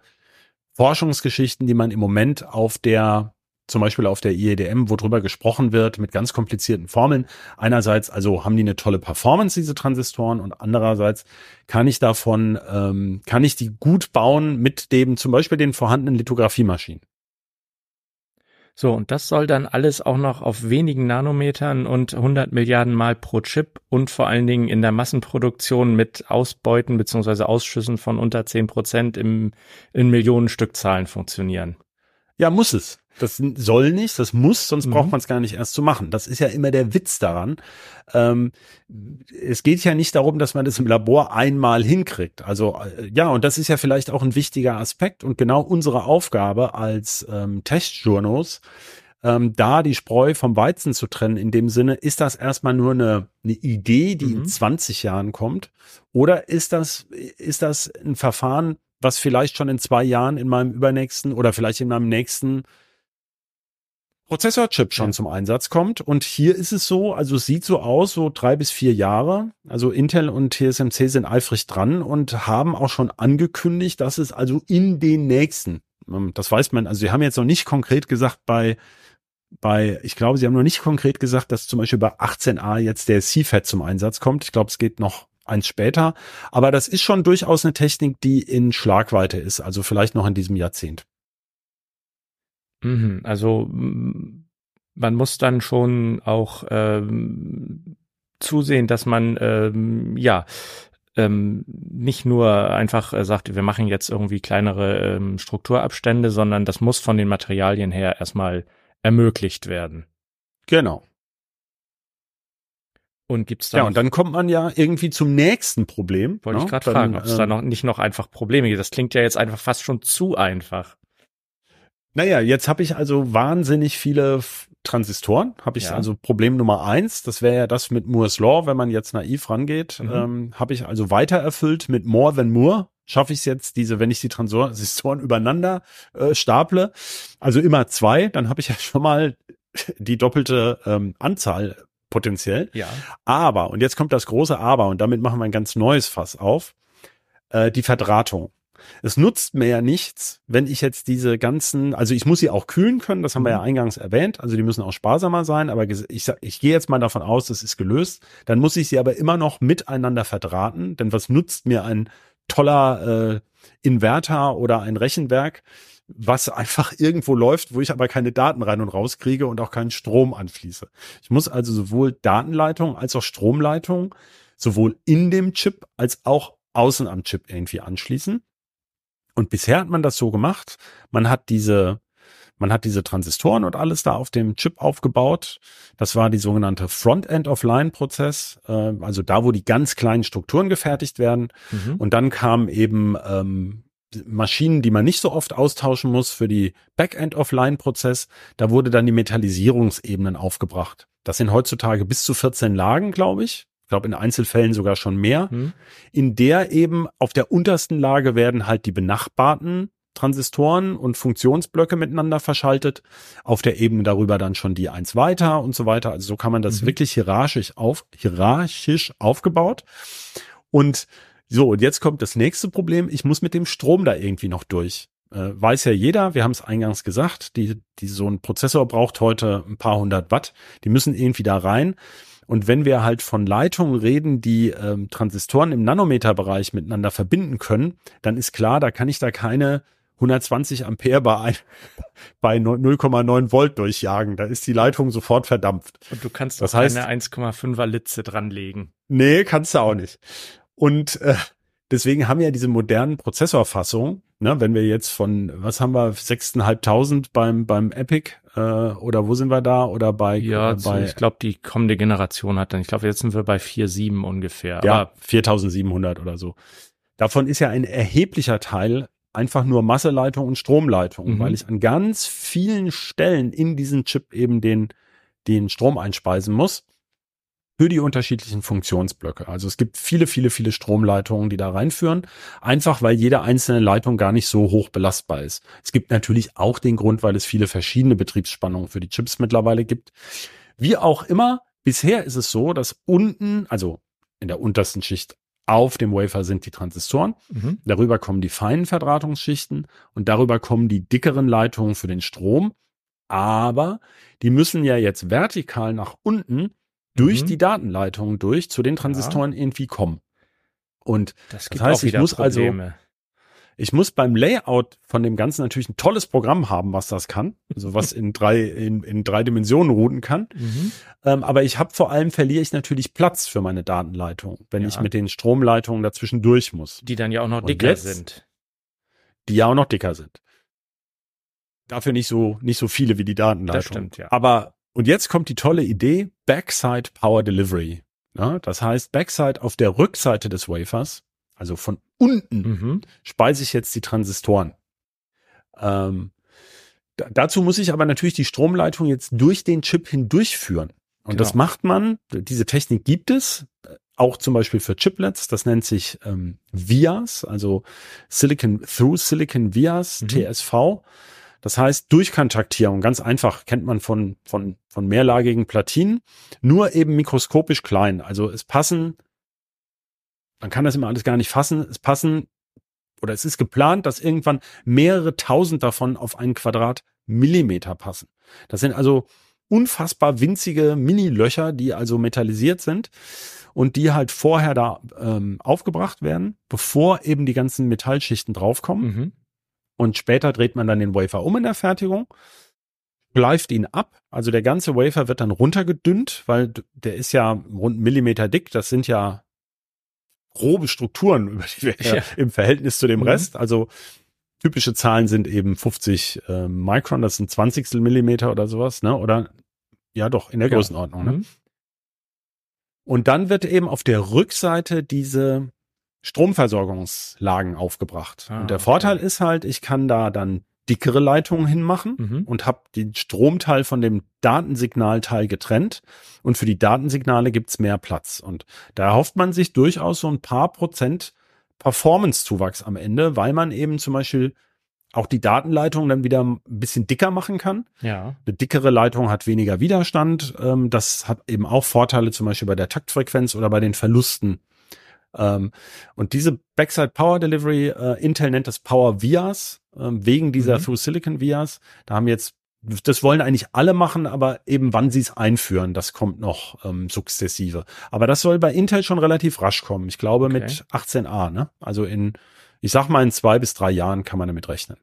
Forschungsgeschichten, die man im Moment auf der zum Beispiel auf der IEDM, wo drüber gesprochen wird mit ganz komplizierten Formeln. Einerseits also haben die eine tolle Performance, diese Transistoren, und andererseits kann ich davon, ähm, kann ich die gut bauen mit dem zum Beispiel den vorhandenen Lithografiemaschinen. So, und das soll dann alles auch noch auf wenigen Nanometern und 100 Milliarden Mal pro Chip und vor allen Dingen in der Massenproduktion mit Ausbeuten beziehungsweise Ausschüssen von unter 10 Prozent im, in Millionenstückzahlen funktionieren. Ja, muss es. Das soll nicht, das muss, sonst mhm. braucht man es gar nicht erst zu machen. Das ist ja immer der Witz daran. Ähm, es geht ja nicht darum, dass man das im Labor einmal hinkriegt. Also äh, ja, und das ist ja vielleicht auch ein wichtiger Aspekt und genau unsere Aufgabe als ähm, Testjournos, ähm, da die Spreu vom Weizen zu trennen. In dem Sinne, ist das erstmal nur eine, eine Idee, die mhm. in 20 Jahren kommt? Oder ist das, ist das ein Verfahren, was vielleicht schon in zwei Jahren in meinem übernächsten oder vielleicht in meinem nächsten Prozessorchip schon ja. zum Einsatz kommt. Und hier ist es so, also es sieht so aus, so drei bis vier Jahre. Also Intel und TSMC sind eifrig dran und haben auch schon angekündigt, dass es also in den nächsten, ähm, das weiß man, also sie haben jetzt noch nicht konkret gesagt bei bei, ich glaube, sie haben noch nicht konkret gesagt, dass zum Beispiel bei 18a jetzt der CFET zum Einsatz kommt. Ich glaube, es geht noch eins später. Aber das ist schon durchaus eine Technik, die in Schlagweite ist, also vielleicht noch in diesem Jahrzehnt. Mhm, also man muss dann schon auch ähm, zusehen, dass man ähm, ja ähm, nicht nur einfach äh, sagt, wir machen jetzt irgendwie kleinere ähm, Strukturabstände, sondern das muss von den Materialien her erstmal ermöglicht werden. Genau. Und gibt's da Ja, und dann kommt man ja irgendwie zum nächsten Problem. Wollte ne? ich gerade fragen, ob es ähm, da noch nicht noch einfach Probleme gibt. Das klingt ja jetzt einfach fast schon zu einfach. Naja, jetzt habe ich also wahnsinnig viele Transistoren. Habe ich ja. also Problem Nummer eins. Das wäre ja das mit Moore's Law, wenn man jetzt naiv rangeht. Mhm. Ähm, habe ich also weiter erfüllt mit More than Moore. Schaffe ich es jetzt, diese, wenn ich die Transistoren übereinander äh, staple, also immer zwei, dann habe ich ja schon mal die doppelte ähm, Anzahl potenziell. Ja. Aber, und jetzt kommt das große Aber, und damit machen wir ein ganz neues Fass auf, äh, die Verdrahtung. Es nutzt mir ja nichts, wenn ich jetzt diese ganzen, also ich muss sie auch kühlen können, das haben wir ja mhm. eingangs erwähnt, also die müssen auch sparsamer sein, aber ich, ich gehe jetzt mal davon aus, das ist gelöst. Dann muss ich sie aber immer noch miteinander verdrahten, denn was nutzt mir ein toller äh, Inverter oder ein Rechenwerk, was einfach irgendwo läuft, wo ich aber keine Daten rein und raus kriege und auch keinen Strom anfließe. Ich muss also sowohl Datenleitung als auch Stromleitung sowohl in dem Chip als auch außen am Chip irgendwie anschließen. Und bisher hat man das so gemacht. Man hat diese, man hat diese Transistoren und alles da auf dem Chip aufgebaut. Das war die sogenannte Front-End-of-Line-Prozess, äh, also da, wo die ganz kleinen Strukturen gefertigt werden. Mhm. Und dann kamen eben ähm, Maschinen, die man nicht so oft austauschen muss für die Backend-of-Line-Prozess. Da wurde dann die Metallisierungsebenen aufgebracht. Das sind heutzutage bis zu 14 Lagen, glaube ich glaube in Einzelfällen sogar schon mehr, mhm. in der eben auf der untersten Lage werden halt die benachbarten Transistoren und Funktionsblöcke miteinander verschaltet, auf der Ebene darüber dann schon die eins weiter und so weiter. Also so kann man das mhm. wirklich hierarchisch auf, hierarchisch aufgebaut. Und so, und jetzt kommt das nächste Problem. Ich muss mit dem Strom da irgendwie noch durch. Äh, weiß ja jeder, wir haben es eingangs gesagt, die, die so ein Prozessor braucht heute ein paar hundert Watt. Die müssen irgendwie da rein. Und wenn wir halt von Leitungen reden, die ähm, Transistoren im Nanometerbereich miteinander verbinden können, dann ist klar, da kann ich da keine 120 Ampere bei, bei 0,9 Volt durchjagen. Da ist die Leitung sofort verdampft. Und du kannst das heißt, eine 1,5er Litze dranlegen. Nee, kannst du auch nicht. Und äh, deswegen haben wir ja diese modernen Prozessorfassungen, ne, wenn wir jetzt von, was haben wir, 6.500 beim, beim Epic äh, oder wo sind wir da? Oder bei ja äh, bei ich glaube die kommende Generation hat dann ich glaube jetzt sind wir bei 4.7 ungefähr ja 4.700 oder so. Davon ist ja ein erheblicher Teil einfach nur Masseleitung und Stromleitung mhm. weil ich an ganz vielen Stellen in diesen Chip eben den den Strom einspeisen muss für die unterschiedlichen Funktionsblöcke. Also es gibt viele, viele, viele Stromleitungen, die da reinführen, einfach weil jede einzelne Leitung gar nicht so hoch belastbar ist. Es gibt natürlich auch den Grund, weil es viele verschiedene Betriebsspannungen für die Chips mittlerweile gibt. Wie auch immer, bisher ist es so, dass unten, also in der untersten Schicht auf dem Wafer sind die Transistoren. Mhm. Darüber kommen die feinen Verdrahtungsschichten und darüber kommen die dickeren Leitungen für den Strom. Aber die müssen ja jetzt vertikal nach unten durch mhm. die Datenleitungen durch zu den Transistoren ja. irgendwie kommen. Und das, das heißt, ich muss also Probleme. also ich muss beim Layout von dem Ganzen natürlich ein tolles Programm haben, was das kann, also was in drei in, in drei Dimensionen routen kann. Mhm. Ähm, aber ich habe vor allem verliere ich natürlich Platz für meine Datenleitung, wenn ja. ich mit den Stromleitungen dazwischen durch muss. Die dann ja auch noch dicker jetzt, sind. Die ja auch noch dicker sind. Dafür nicht so nicht so viele wie die Datenleitung. Das stimmt, ja. Aber und jetzt kommt die tolle Idee, Backside Power Delivery. Ja, das heißt, Backside auf der Rückseite des Wafers, also von unten, mhm. speise ich jetzt die Transistoren. Ähm, dazu muss ich aber natürlich die Stromleitung jetzt durch den Chip hindurchführen. Und genau. das macht man, diese Technik gibt es, auch zum Beispiel für Chiplets, das nennt sich ähm, VIAs, also Silicon Through Silicon VIAs, mhm. TSV. Das heißt, Durchkontaktierung, ganz einfach, kennt man von, von, von mehrlagigen Platinen, nur eben mikroskopisch klein. Also es passen, man kann das immer alles gar nicht fassen, es passen oder es ist geplant, dass irgendwann mehrere tausend davon auf einen Quadratmillimeter passen. Das sind also unfassbar winzige Mini-Löcher, die also metallisiert sind und die halt vorher da ähm, aufgebracht werden, bevor eben die ganzen Metallschichten draufkommen. Mhm und später dreht man dann den Wafer um in der Fertigung, schleift ihn ab. Also der ganze Wafer wird dann runtergedünnt, weil der ist ja rund einen Millimeter dick. Das sind ja grobe Strukturen über die wir ja. im Verhältnis zu dem mhm. Rest. Also typische Zahlen sind eben 50 äh, Micron, das sind 20 Millimeter oder sowas, ne? Oder ja doch, in der ja. Größenordnung. Ne? Mhm. Und dann wird eben auf der Rückseite diese Stromversorgungslagen aufgebracht. Ah, und der okay. Vorteil ist halt, ich kann da dann dickere Leitungen hinmachen mhm. und habe den Stromteil von dem Datensignalteil getrennt. Und für die Datensignale gibt's mehr Platz. Und da erhofft man sich durchaus so ein paar Prozent Performance-Zuwachs am Ende, weil man eben zum Beispiel auch die Datenleitung dann wieder ein bisschen dicker machen kann. Ja. Eine dickere Leitung hat weniger Widerstand. Ähm, das hat eben auch Vorteile zum Beispiel bei der Taktfrequenz oder bei den Verlusten ähm, und diese Backside Power Delivery, äh, Intel nennt das Power Vias, äh, wegen dieser mhm. Through Silicon Vias. Da haben jetzt, das wollen eigentlich alle machen, aber eben wann sie es einführen, das kommt noch ähm, sukzessive. Aber das soll bei Intel schon relativ rasch kommen. Ich glaube okay. mit 18a, ne? Also in, ich sag mal in zwei bis drei Jahren kann man damit rechnen.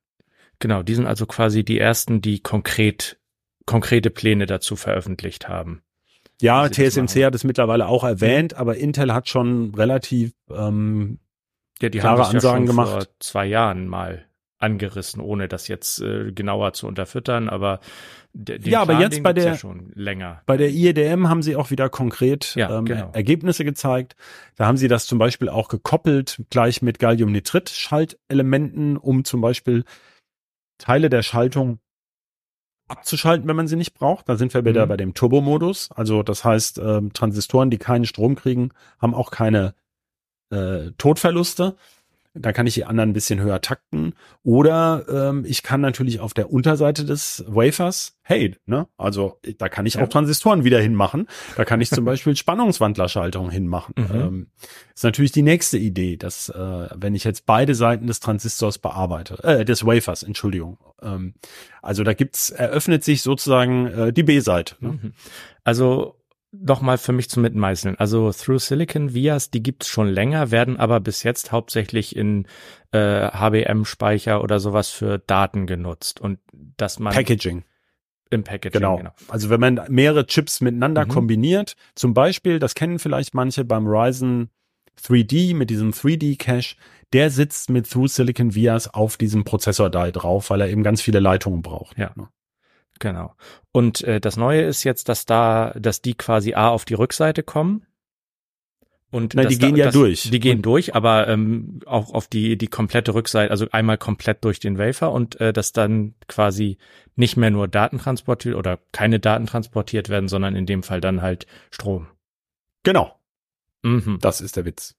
Genau, die sind also quasi die ersten, die konkret konkrete Pläne dazu veröffentlicht haben. Ja, TSMC hat es mittlerweile auch erwähnt, aber Intel hat schon relativ ähm, ja, die klare haben Ansagen ja gemacht. Vor zwei Jahren mal angerissen, ohne das jetzt äh, genauer zu unterfüttern, aber den ja, aber jetzt bei der ja schon länger. Bei der IEDM haben sie auch wieder konkret ja, ähm, genau. Ergebnisse gezeigt. Da haben sie das zum Beispiel auch gekoppelt gleich mit Galliumnitrit-Schaltelementen, um zum Beispiel Teile der Schaltung abzuschalten, wenn man sie nicht braucht. Da sind wir wieder mhm. bei dem Turbo-Modus. Also das heißt, äh, Transistoren, die keinen Strom kriegen, haben auch keine äh, Todverluste. Da kann ich die anderen ein bisschen höher takten. Oder ähm, ich kann natürlich auf der Unterseite des Wafers, hey, ne, also da kann ich ja. auch Transistoren wieder hinmachen. Da kann ich zum Beispiel Spannungswandlerschaltungen hinmachen. Mhm. Ähm, ist natürlich die nächste Idee, dass äh, wenn ich jetzt beide Seiten des Transistors bearbeite, äh, des Wafers, Entschuldigung. Ähm, also da gibt's, eröffnet sich sozusagen äh, die B-Seite. Ne? Mhm. Also noch mal für mich zum Mitmeißeln. Also Through Silicon Vias, die gibt's schon länger, werden aber bis jetzt hauptsächlich in äh, HBM-Speicher oder sowas für Daten genutzt und dass man Packaging im Packaging. Genau. genau. Also wenn man mehrere Chips miteinander mhm. kombiniert, zum Beispiel, das kennen vielleicht manche beim Ryzen 3D mit diesem 3D-Cache, der sitzt mit Through Silicon Vias auf diesem Prozessor-Die drauf, weil er eben ganz viele Leitungen braucht. Ja. Ne? Genau. Und äh, das Neue ist jetzt, dass da, dass die quasi A auf die Rückseite kommen. Und Nein, die gehen da, ja das, durch. Die gehen und durch, aber ähm, auch auf die die komplette Rückseite, also einmal komplett durch den Wafer und äh, dass dann quasi nicht mehr nur Daten transportiert oder keine Daten transportiert werden, sondern in dem Fall dann halt Strom. Genau. Mhm. Das ist der Witz.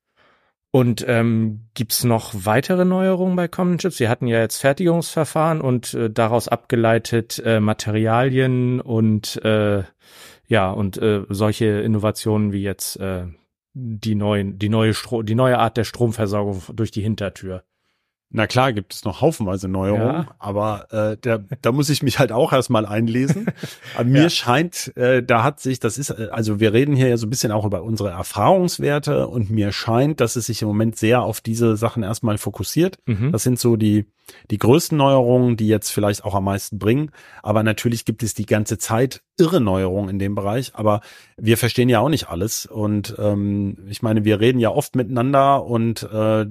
Und ähm, gibt noch weitere Neuerungen bei Common Chips? Sie hatten ja jetzt Fertigungsverfahren und äh, daraus abgeleitet äh, Materialien und äh, ja und äh, solche Innovationen wie jetzt äh, die neuen, die neue Stro die neue Art der Stromversorgung durch die Hintertür. Na klar, gibt es noch haufenweise Neuerungen, Ja. aber äh, da, da muss ich mich halt auch erstmal einlesen. Mir Ja. scheint, äh, da hat sich, das ist, äh, also wir reden hier ja so ein bisschen auch über unsere Erfahrungswerte und mir scheint, dass es sich im Moment sehr auf diese Sachen erstmal fokussiert. Mhm. Das sind so die, die größten Neuerungen, die jetzt vielleicht auch am meisten bringen. Aber natürlich gibt es die ganze Zeit irre Neuerungen in dem Bereich. Aber wir verstehen ja auch nicht alles. Und ähm, ich meine, wir reden ja oft miteinander und äh,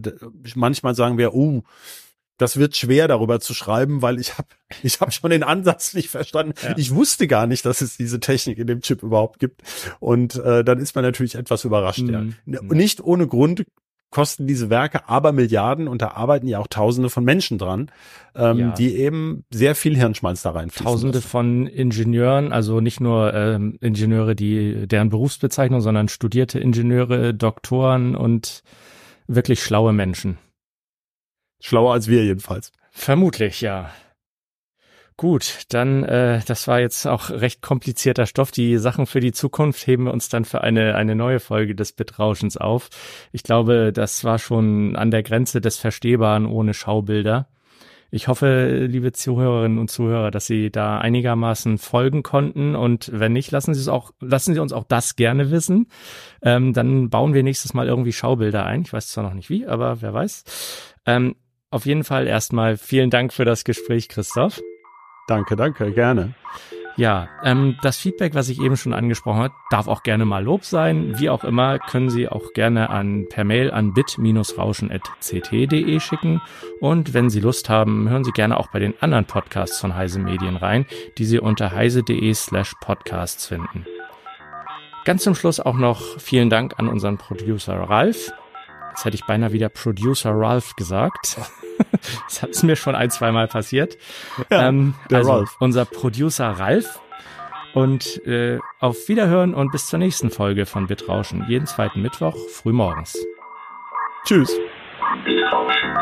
manchmal sagen wir, uh, das wird schwer darüber zu schreiben, weil ich habe ich hab schon den Ansatz nicht verstanden. Ja. Ich wusste gar nicht, dass es diese Technik in dem Chip überhaupt gibt. Und äh, dann ist man natürlich etwas überrascht. Ja. Mhm. Nicht ohne Grund kosten diese Werke aber Milliarden und da arbeiten ja auch Tausende von Menschen dran, ähm, Ja. die eben sehr viel Hirnschmalz da reinfließen. Tausende lassen. von Ingenieuren, also nicht nur ähm, Ingenieure, die deren Berufsbezeichnung, sondern studierte Ingenieure, Doktoren und wirklich schlaue Menschen. Schlauer als wir jedenfalls. Vermutlich, ja. Gut, dann, äh, das war jetzt auch recht komplizierter Stoff. Die Sachen für die Zukunft heben wir uns dann für eine, eine neue Folge des Bitrauschens auf. Ich glaube, das war schon an der Grenze des Verstehbaren ohne Schaubilder. Ich hoffe, liebe Zuhörerinnen und Zuhörer, dass Sie da einigermaßen folgen konnten und wenn nicht, lassen Sie es auch, lassen Sie uns auch das gerne wissen. Ähm, dann bauen wir nächstes Mal irgendwie Schaubilder ein. Ich weiß zwar noch nicht wie, aber wer weiß. Ähm, auf jeden Fall erstmal vielen Dank für das Gespräch, Christoph. Danke, danke, gerne. Ja, ähm, das Feedback, was ich eben schon angesprochen habe, darf auch gerne mal Lob sein. Wie auch immer, können Sie auch gerne an per Mail an bit-rauschen.ct.de schicken. Und wenn Sie Lust haben, hören Sie gerne auch bei den anderen Podcasts von Heise Medien rein, die Sie unter heise.de slash podcasts finden. Ganz zum Schluss auch noch vielen Dank an unseren Producer Ralf. Jetzt hätte ich beinahe wieder Producer Ralph gesagt. Das hat mir schon ein, zweimal passiert. Ja, ähm, der also Ralf. unser Producer Ralf. Und äh, auf Wiederhören und bis zur nächsten Folge von Bitrauschen. Jeden zweiten Mittwoch frühmorgens. Tschüss. Bitrauschen.